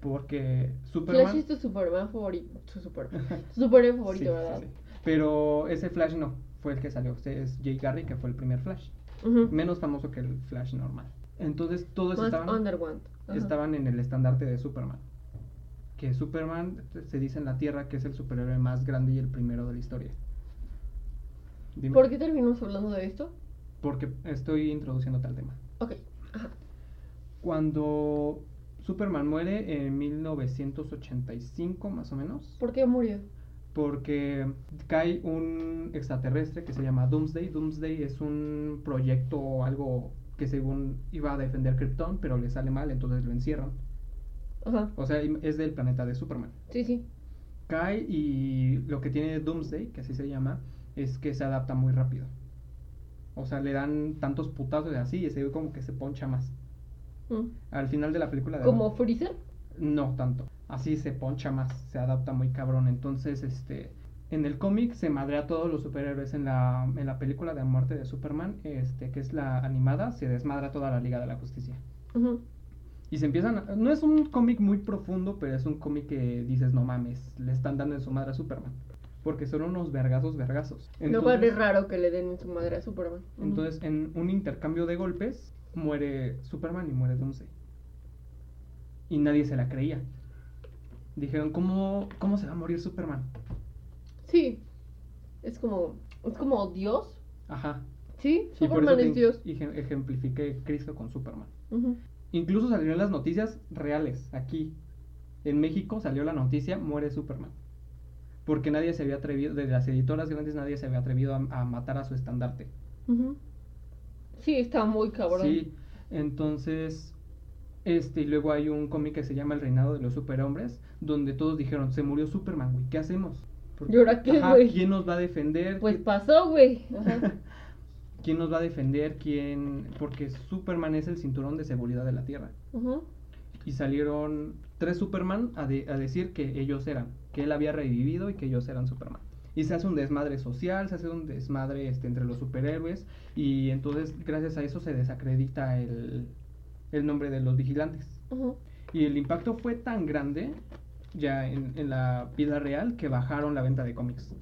porque Superman... Flash es tu Superman favorito. Su Superman. Tu superhéroe favorito, Sí, ¿verdad? sí. Pero ese Flash no, fue el que salió, es Jay Garrick, que fue el primer Flash, menos famoso que el Flash normal. Entonces todos Más estaban estaban en el estandarte de Superman. Que Superman se dice en la Tierra que es el superhéroe más grande y el primero de la historia. Dime. ¿Por qué terminamos hablando de esto? Porque estoy introduciendo tal tema. Ok. Ajá. Cuando Superman muere en 1985 más o menos, ¿Por qué murió? porque cae un extraterrestre que se llama Doomsday. Doomsday es un proyecto o algo que según iba a defender Krypton, pero le sale mal, entonces lo encierran. Ajá. O sea, es del planeta de Superman. Sí, sí. cae y lo que tiene Doomsday, que así se llama, es que se adapta muy rápido. O sea, le dan tantos putazos de así y se ve como que se poncha más. Mm. Al final de la película de ¿Como Freezer? no tanto. Así se poncha más, se adapta muy cabrón. Entonces, este en el cómic se madrea a todos los superhéroes en la, en la película de muerte de Superman, este que es la animada, se desmadra toda la Liga de la Justicia. Ujú. Y se empiezan. a- no es un cómic muy profundo, pero es un cómic que dices, no mames, le están dando en su madre a Superman. Porque son unos vergazos, vergazos. Lo cual es raro que le den en su madre a Superman. Entonces, en un intercambio de golpes, muere Superman y muere Doomsday. Y nadie se la creía. Dijeron, ¿cómo, cómo se va a morir Superman? Sí. Es como. Es como Dios. Ajá. Sí, Y Superman es Dios. ejem- ejemplifiqué Cristo con Superman. Incluso salieron en las noticias reales aquí. En México salió la noticia, muere Superman. Porque nadie se había atrevido, de las editoras grandes nadie se había atrevido a, a matar a su estandarte. Sí, está muy cabrón. Sí, entonces, este, y luego hay un cómic que se llama El Reinado de los Superhombres, donde todos dijeron, se murió Superman, güey, ¿qué hacemos? Porque- ¿Y ahora qué, Ajá? ¿Quién nos va a defender? Pues ¿Qué- pasó, güey. ¿Quién nos va a defender? ¿Quién? Porque Superman es el cinturón de seguridad de la Tierra. Ujú. y salieron tres Superman a, de- a decir que ellos eran, que él había revivido y que ellos eran Superman. Y se hace un desmadre social, se hace un desmadre este, entre los superhéroes y entonces gracias a eso se desacredita el, el nombre de los vigilantes. Ujú. Y el impacto fue tan grande ya en, en la vida real que bajaron la venta de cómics.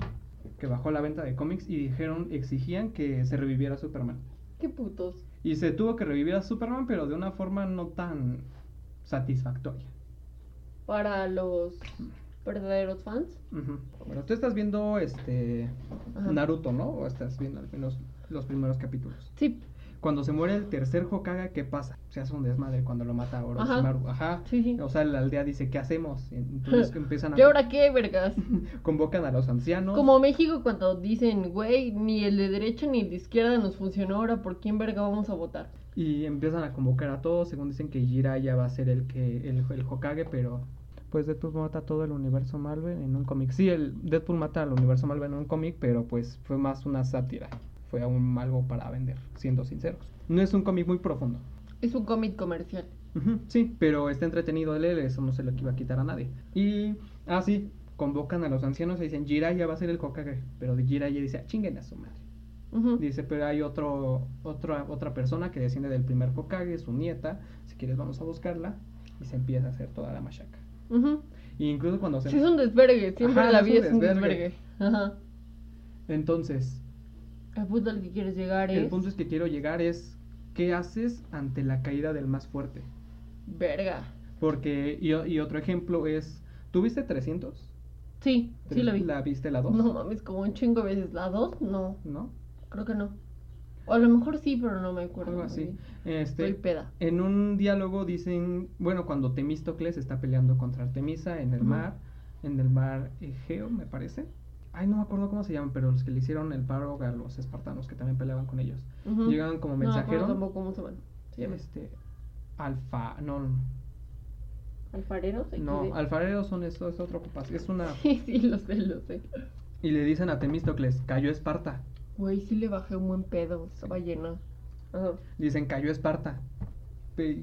Que bajó la venta de cómics y dijeron, exigían que se reviviera Superman. Qué putos. Y se tuvo que revivir a Superman, pero de una forma no tan satisfactoria. Para los verdaderos fans. Bueno, tú estás viendo este Ajá. Naruto, ¿no? O estás viendo al menos los primeros capítulos. Sí, Cuando se muere el tercer Hokage, ¿qué pasa? Se hace un desmadre cuando lo mata Orochimaru. Ajá. Sí, sí. O sea, la aldea dice, ¿qué hacemos? Entonces empiezan a... ¿y ahora qué, vergas? Convocan a los ancianos. Como México cuando dicen, güey, ni el de derecha ni el de izquierda nos funcionó, ahora por quién verga vamos a votar. Y empiezan a convocar a todos, según dicen que Jiraiya va a ser el que el, el Hokage, pero pues Deadpool mata a todo el universo Marvel en un cómic. Sí, el Deadpool mata al universo Marvel en un cómic, pero pues fue más una sátira. Fue aún algo para vender, siendo sinceros. No es un cómic muy profundo. Es un cómic comercial. Sí, pero está entretenido de leer, eso no se lo iba a quitar a nadie. Y, ah, sí, convocan a los ancianos y dicen, Jiraiya va a ser el Hokage. Pero Jiraiya dice, "Ah, chinguen a su madre. Dice, pero hay otro, otra, otra persona que desciende del primer Hokage, su nieta. Si quieres, vamos a buscarla. Y se empieza a hacer toda la machaca. Y incluso cuando se. Sí, es un desvergue, siempre Ajá, la vida es un desvergue. desvergue. Ajá. Entonces, El punto al que quieres llegar el es. punto es que quiero llegar es: ¿qué haces ante la caída del más fuerte? Verga. Porque, y, y otro ejemplo es: ¿tuviste 300? Sí, sí la vi. ¿La viste la 2? No mames, como un chingo de veces. ¿La 2? No, ¿No? creo que no. O a lo mejor sí, pero no me acuerdo. Algo así. Este, Estoy peda. En un diálogo dicen, bueno, cuando Temístocles está peleando contra Artemisa en el mar, en el mar Egeo, me parece. Ay, no me acuerdo cómo se llaman, pero los que le hicieron el paro a los espartanos que también peleaban con ellos. Llegan como No me acuerdo mensajero. tampoco cómo se llama este, alfa, no, no, alfareros. no, alfareros son eso, es otra ocupación, es una. Sí, sí, lo sé, lo sé. Y le dicen a Temístocles, cayó Esparta. Güey, sí le bajé un buen pedo. Estaba llena. Ajá. Dicen, cayó Esparta.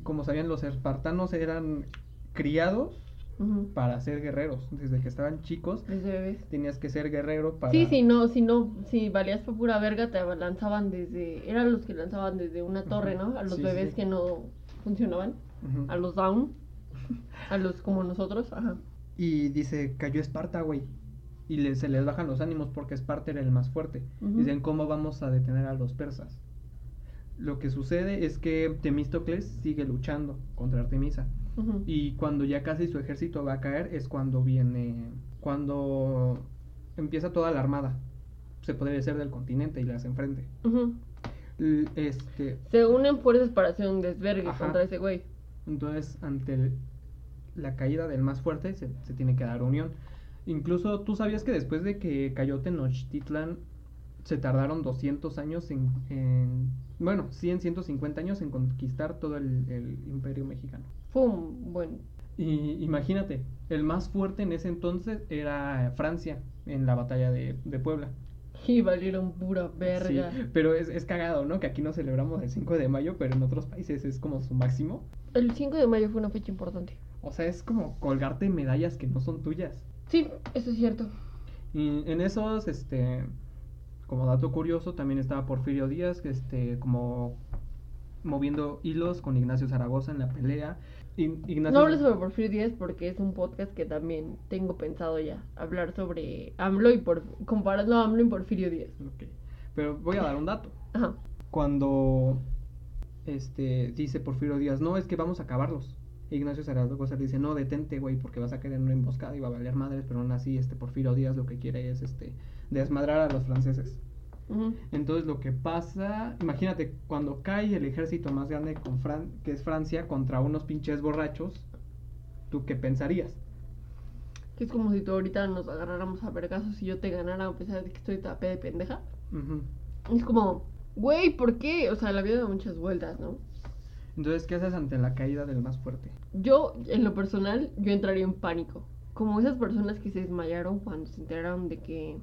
Como sabían, los espartanos eran criados Para ser guerreros. Desde que estaban chicos, Desde bebés. tenías que ser guerrero para... Sí, sí, no, si no, si valías por pura verga, te lanzaban desde, eran los que lanzaban desde una torre, ¿no? A los Sí, bebés sí. que no funcionaban, a los down, a los como nosotros, ajá. Y dice, cayó Esparta, güey. Y le- se les bajan los ánimos porque Esparta era el más fuerte. Dicen, ¿cómo vamos a detener a los persas? Lo que sucede es que Temístocles sigue luchando contra Artemisa. Y cuando ya casi su ejército va a caer es cuando viene, cuando empieza toda la armada. Se podría decir del continente y las enfrente. Este, Se unen fuerzas para hacer un desvergue Ajá. contra ese güey. Entonces, ante el- la caída del más fuerte, se, se tiene que dar unión. Incluso, ¿tú sabías que después de que cayó Tenochtitlan, se tardaron 200 años en, en- bueno, 100, 150 años en conquistar todo el, el imperio mexicano? Fue un buen. Y imagínate, el más fuerte en ese entonces era Francia, en la batalla de, de Puebla. Y valieron pura verga. Sí, pero es, es cagado, ¿no? Que aquí no celebramos el 5 de mayo, pero en otros países es como su máximo. El 5 de mayo fue una fecha importante. O sea, es como colgarte medallas que no son tuyas. Sí, eso es cierto. Y en esos, este, como dato curioso, también estaba Porfirio Díaz, que este, como moviendo hilos con Ignacio Zaragoza en la pelea. Ignacio No hables sobre Porfirio Díaz porque es un podcast que también tengo pensado ya. Hablar sobre AMLO y por comparando a AMLO y Porfirio Díaz. Ok. Pero voy a dar un dato. Ajá. Cuando este, dice Porfirio Díaz, no, es que vamos a acabarlos. Ignacio Zaragoza dice, no, detente, güey, porque vas a caer en una emboscada y va a valer madres, pero aún así, este Porfirio Díaz lo que quiere es este, desmadrar a los franceses. Entonces lo que pasa, imagínate, cuando cae el ejército más grande con Fran- que es Francia contra unos pinches borrachos, ¿tú qué pensarías? Que es como si tú ahorita nos agarráramos a vergazos y yo te ganara a pesar de que estoy tapé de pendeja. Es como, güey, ¿por qué? O sea, la vida da muchas vueltas, ¿no? Entonces, ¿qué haces ante la caída del más fuerte? Yo, en lo personal, yo entraría en pánico. Como esas personas que se desmayaron cuando se enteraron de que...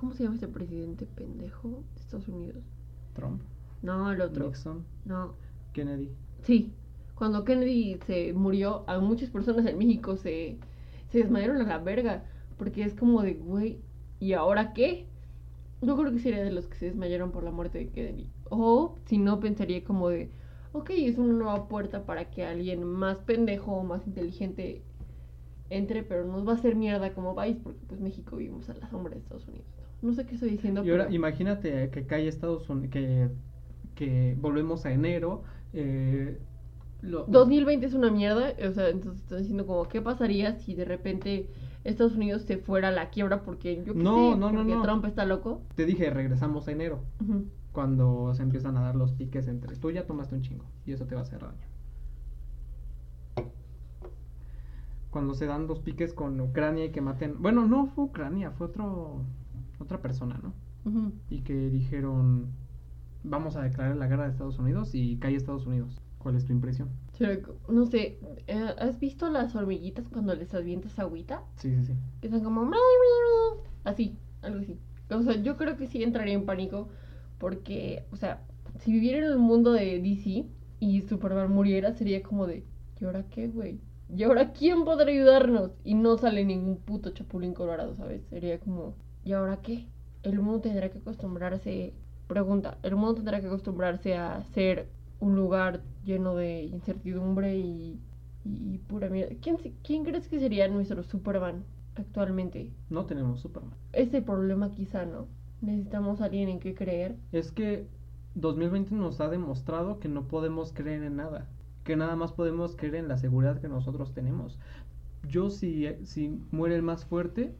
¿Cómo se llama ese presidente pendejo de Estados Unidos? Trump, No, el otro. Nixon, No. Kennedy. Sí. Cuando Kennedy se murió, a muchas personas en México se, se desmayaron a la verga. Porque es como de, güey, ¿y ahora qué? Yo creo que sería de los que se desmayaron por la muerte de Kennedy. O, si no, pensaría como de, ok, es una nueva puerta para que alguien más pendejo o más inteligente entre, pero nos va a hacer mierda como país, porque pues México vivimos a la sombra de Estados Unidos. No, sé qué estoy diciendo, Y ahora pero- imagínate que cae Estados Unidos, que, que volvemos a enero. Eh, lo- 2020 es una mierda, o sea, entonces estoy diciendo como, ¿qué pasaría si de repente Estados Unidos se fuera a la quiebra porque yo qué No, sé, no, no, porque no. Trump está loco? Te dije, regresamos a enero, cuando se empiezan a dar los piques entre tú ya tomaste un chingo y eso te va a hacer daño. Cuando se dan los piques con Ucrania y que maten, bueno, no fue Ucrania, fue otro otra persona, ¿no? Y que dijeron, vamos a declarar la guerra de Estados Unidos y cae Estados Unidos. ¿Cuál es tu impresión? No sé, eh, ¿has visto las hormiguitas cuando les avientas agüita? Sí, sí, sí. Que son como... Así, algo así. O sea, yo creo que sí entraría en pánico porque, o sea, si viviera en el mundo de DC y Superman muriera, sería como de, ¿y ahora qué, güey? ¿Y ahora quién podrá ayudarnos? Y no sale ningún puto chapulín colorado, ¿sabes? Sería como, ¿y ahora qué? El mundo tendrá que acostumbrarse, pregunta, el mundo tendrá que acostumbrarse a ser un lugar lleno de incertidumbre y, y, pura mierda. ¿Quién, ¿Quién crees que sería nuestro Superman actualmente? No tenemos Superman. Ese problema quizá, ¿no? Necesitamos a alguien en que creer. Es que 2020 nos ha demostrado que no podemos creer en nada, que nada más podemos creer en la seguridad que nosotros tenemos. Yo si, si muere el más fuerte,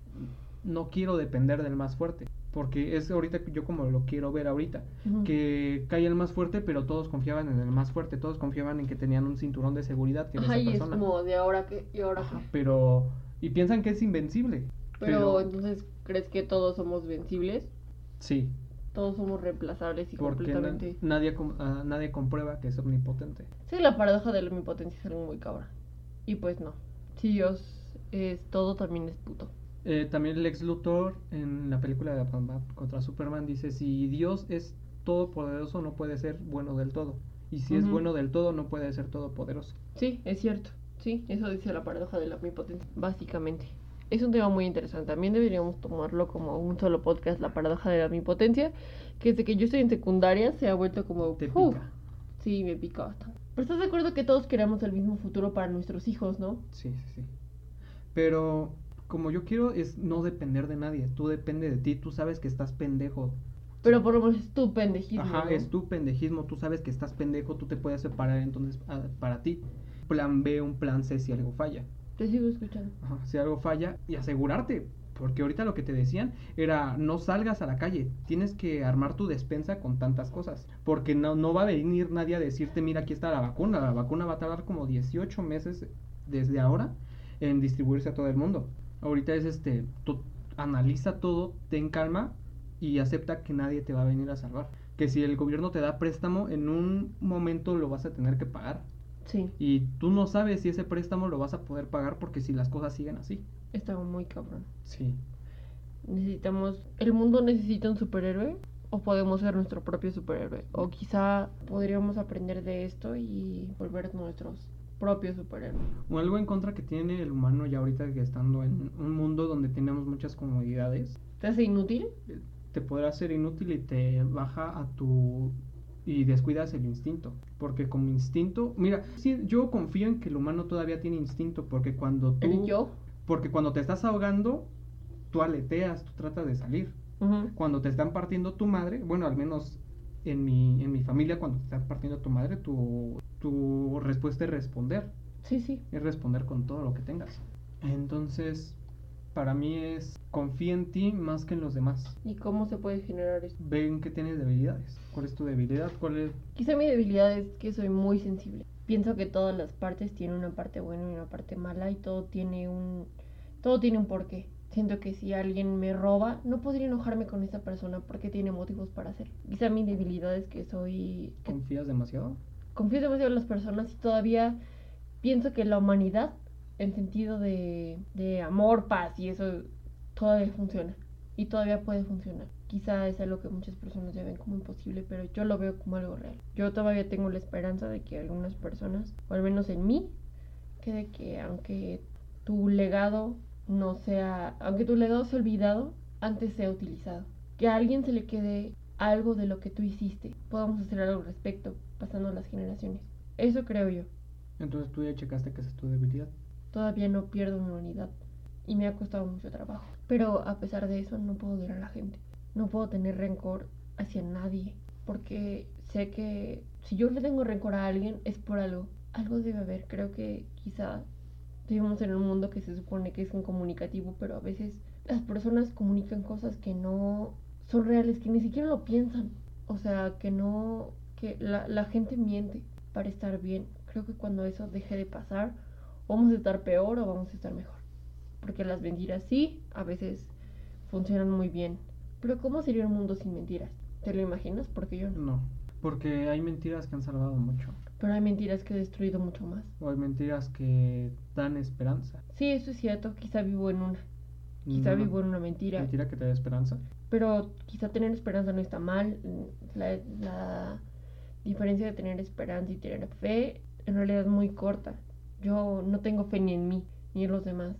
no quiero depender del más fuerte, porque es ahorita que yo como lo quiero ver ahorita, que cae el más fuerte, pero todos confiaban en el más fuerte, todos confiaban en que tenían un cinturón de seguridad que Ajá, esa y es como de ahora que, y ahora Ajá, pero y piensan que es invencible. Pero, entonces, ¿crees que todos somos vencibles? sí, Todos somos reemplazables y porque na- completamente. nadie com- ah, nadie comprueba que es omnipotente. Sí, la paradoja de la omnipotencia es algo muy cabrón. Y pues no. Si Dios es todo, también es puto. Eh, también Lex Luthor en la película de Batman contra Superman dice si Dios es todopoderoso no puede ser bueno del todo y si es bueno del todo no puede ser todopoderoso. Sí, es cierto. Sí, eso dice la paradoja de la omnipotencia, básicamente. Es un tema muy interesante. También deberíamos tomarlo como un solo podcast, la paradoja de la omnipotencia, que desde que yo estoy en secundaria se ha vuelto como... Te pica. Sí, me pica bastante. Pero estás de acuerdo que todos queremos el mismo futuro para nuestros hijos, ¿no? Sí, sí, sí. Pero como yo quiero es no depender de nadie, tú depende de ti, tú sabes que estás pendejo. Pero por lo menos es tu pendejismo. Ajá, ¿no? es tu pendejismo, tú sabes que estás pendejo, tú te puedes separar entonces ah, para ti. Plan B, un plan C si algo falla. Te sigo escuchando. Ajá, si algo falla y asegurarte. Porque ahorita lo que te decían era no salgas a la calle, tienes que armar tu despensa con tantas cosas. Porque no, no va a venir nadie a decirte, mira, aquí está la vacuna. La vacuna va a tardar como 18 meses desde ahora en distribuirse a todo el mundo. Ahorita es este, analiza todo, ten calma y acepta que nadie te va a venir a salvar. Que si el gobierno te da préstamo, en un momento lo vas a tener que pagar. Sí, Y tú no sabes si ese préstamo lo vas a poder pagar porque si las cosas siguen así. está muy cabrón. Sí. Necesitamos. ¿El mundo necesita un superhéroe? ¿O podemos ser nuestro propio superhéroe? O quizá podríamos aprender de esto y volver nuestros propios superhéroes. O algo en contra que tiene el humano ya ahorita que estando en un mundo donde tenemos muchas comodidades, ¿Te hace inútil? te podrá ser inútil y te baja a tu y descuidas el instinto, porque como instinto, mira, sí, yo confío en que el humano todavía tiene instinto, porque cuando tú ¿El yo? porque cuando te estás ahogando, tú aleteas, tú tratas de salir. Cuando te están partiendo tu madre, bueno, al menos en mi, en mi familia, cuando te están partiendo tu madre, tu, tu respuesta es responder. Sí, sí. Es responder con todo lo que tengas. Entonces, para mí es confía en ti más que en los demás. ¿Y cómo se puede generar esto? Ven que tienes debilidades. ¿Cuál es tu debilidad? ¿Cuál es? Quizá mi debilidad es que soy muy sensible. Pienso que todas las partes tienen una parte buena y una parte mala y todo tiene un todo tiene un porqué. Siento que si alguien me roba, no podría enojarme con esa persona porque tiene motivos para hacerlo. Quizá mi debilidad es que soy ¿Confías demasiado? Confío demasiado en las personas y todavía pienso que la humanidad en sentido de, de amor, paz y eso todavía funciona y todavía puede funcionar. Quizá es algo que muchas personas ya ven como imposible, pero yo lo veo como algo real. Yo todavía tengo la esperanza de que algunas personas, o al menos en mí, quede que aunque tu legado no sea, aunque tu legado sea olvidado, antes sea utilizado. Que a alguien se le quede algo de lo que tú hiciste. Podamos hacer algo al respecto, pasando las generaciones. Eso creo yo. Entonces tú ya checaste que esa es tu debilidad. Todavía no pierdo mi unidad y me ha costado mucho trabajo. Pero a pesar de eso no puedo odiar a la gente. No puedo tener rencor hacia nadie porque sé que si yo le tengo rencor a alguien es por algo. Algo debe haber. Creo que quizá vivimos en un mundo que se supone que es incomunicativo, pero a veces las personas comunican cosas que no son reales, que ni siquiera lo piensan. O sea, que no, que la, la gente miente para estar bien. Creo que cuando eso deje de pasar, vamos a estar peor o vamos a estar mejor. Porque las mentiras sí, a veces funcionan muy bien. Pero ¿cómo sería un mundo sin mentiras? ¿Te lo imaginas? Porque yo no. No, porque hay mentiras que han salvado mucho. Pero hay mentiras que he destruido mucho más. O hay mentiras que dan esperanza. Sí, eso es cierto. Quizá vivo en una. Quizá no. vivo en una mentira. Mentira que te da esperanza. Pero quizá tener esperanza no está mal. La, la diferencia de tener esperanza y tener fe en realidad es muy corta. Yo no tengo fe ni en mí ni en los demás.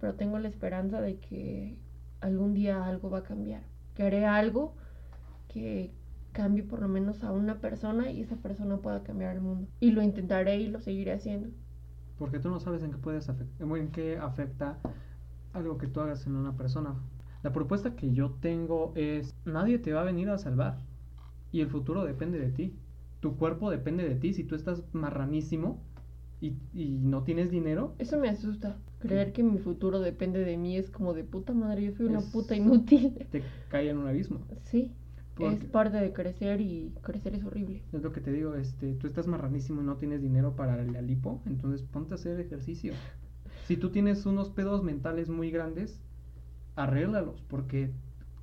Pero tengo la esperanza de que algún día algo va a cambiar. Que haré algo que cambie por lo menos a una persona y esa persona pueda cambiar el mundo. Y lo intentaré y lo seguiré haciendo. Porque tú no sabes en qué puedes en qué afecta algo que tú hagas en una persona. La propuesta que yo tengo es, nadie te va a venir a salvar. Y el futuro depende de ti. Tu cuerpo depende de ti. Si tú estás marranísimo y, y no tienes dinero, Eso me asusta. Creer que mi futuro depende de mí es como de puta madre, yo soy una Es- puta inútil. te cae en un abismo. Sí, Porque- es parte de crecer y crecer es horrible. Es lo que te digo, este, tú estás marranísimo y no tienes dinero para la lipo, entonces ponte a hacer ejercicio. Si tú tienes unos pedos mentales muy grandes, arréglalos, porque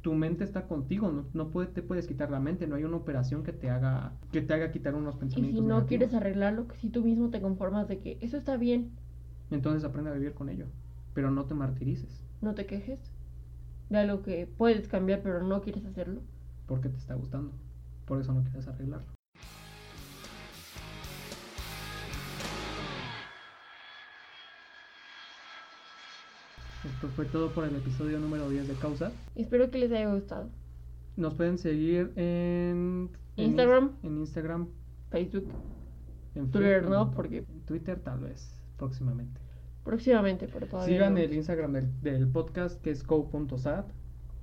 tu mente está contigo, no, no puede, te puedes quitar la mente, no hay una operación que te haga, que te haga quitar unos Y pensamientos. si no negativos. quieres arreglarlo, si tú mismo te conformas de que eso está bien, entonces aprende a vivir con ello, pero no te martirices, no te quejes de algo que puedes cambiar pero no quieres hacerlo. porque te está gustando, por eso no quieres arreglarlo. Esto fue todo por el episodio número 10 de Causa. Espero que les haya gustado. Nos pueden seguir en en Instagram. ins- En Instagram, Facebook, en Twitter, Facebook, ¿no? Porque Twitter tal vez, próximamente. próximamente, pero todavía Sigan no. el Instagram del, del podcast que es co.sat.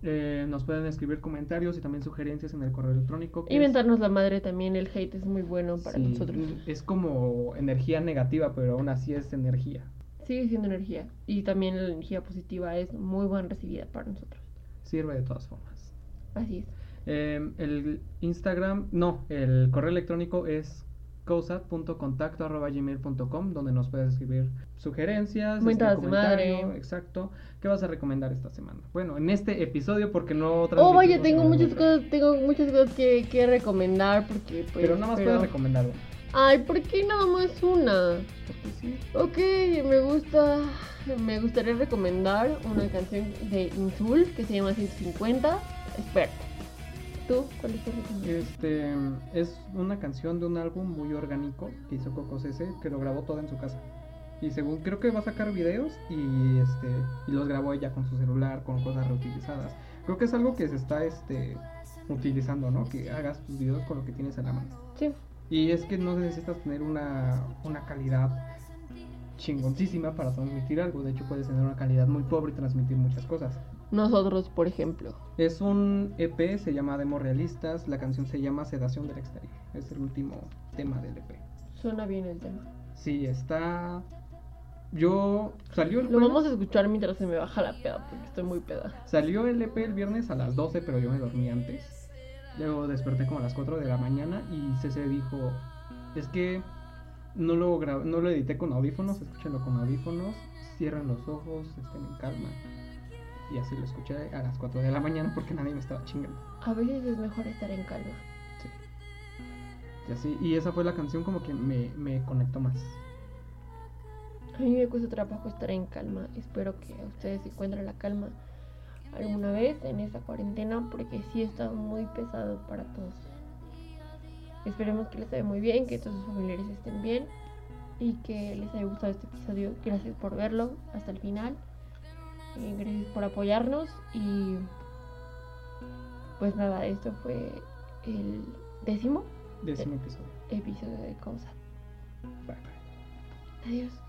Eh, nos pueden escribir comentarios y también sugerencias en el correo electrónico. que es- Inventarnos la madre también, el hate es muy bueno para Sí, nosotros. Es como energía negativa, pero aún así es energía. Sigue siendo energía. Y también la energía positiva es muy buena recibida para nosotros. Sirve de todas formas. Así es. Eh, el Instagram, no, el correo electrónico es cosat.contacto.gmail.com donde nos puedes escribir sugerencias, Mentadas de madre. exacto. ¿Qué vas a recomendar esta semana? Bueno, en este episodio porque no Oh, vaya, tengo en muchas cosas, tengo muchas cosas que, que recomendar porque pues, Pero nada más pero- puedes recomendar una. Ay, ¿por qué nada más una? Porque sí. Ok, me gusta. Me gustaría recomendar una canción de Insul que se llama 150. Espera. ¿Tú? ¿Cuál es tu recomendación? Este es una canción de un álbum muy orgánico que hizo Coco Cese, que lo grabó todo en su casa. Y según creo que va a sacar videos y este y los grabó ella con su celular, con cosas reutilizadas. Creo que es algo que se está este utilizando, ¿no? Que hagas tus videos con lo que tienes a la mano. Sí. Y es que no necesitas tener una, una calidad chingoncísima para transmitir algo. De hecho, puedes tener una calidad muy pobre y transmitir muchas cosas. Nosotros, por ejemplo. Es un EP, se llama Demos Realistas. La canción se llama Sedación del Exterior. Es el último tema del EP. Suena bien el tema. Sí, está. Yo. Salió el, Lo jueves- vamos a escuchar mientras se me baja la peda porque estoy muy peda. Salió el EP el viernes a las 12, pero yo me dormí antes. Luego desperté como a las 4 de la mañana y CC dijo: Es que no lo, no lo edité con audífonos, escúchenlo con audífonos, cierren los ojos, estén en calma. Y así lo escuché a las 4 de la mañana porque nadie me estaba chingando. A veces es mejor estar en calma. Sí. Y así, y esa fue la canción como que me, me conectó más. A mí me cuesta trabajo estar en calma. Espero que ustedes encuentren la calma alguna vez en esta cuarentena porque sí está muy pesado para todos. Esperemos que les vaya muy bien, que todos sus familiares estén bien y que les haya gustado este episodio. Gracias por verlo hasta el final. Eh, gracias por apoyarnos y pues nada, esto fue el décimo Décimo episodio. episodio de Cosa. Bye bye. Adiós.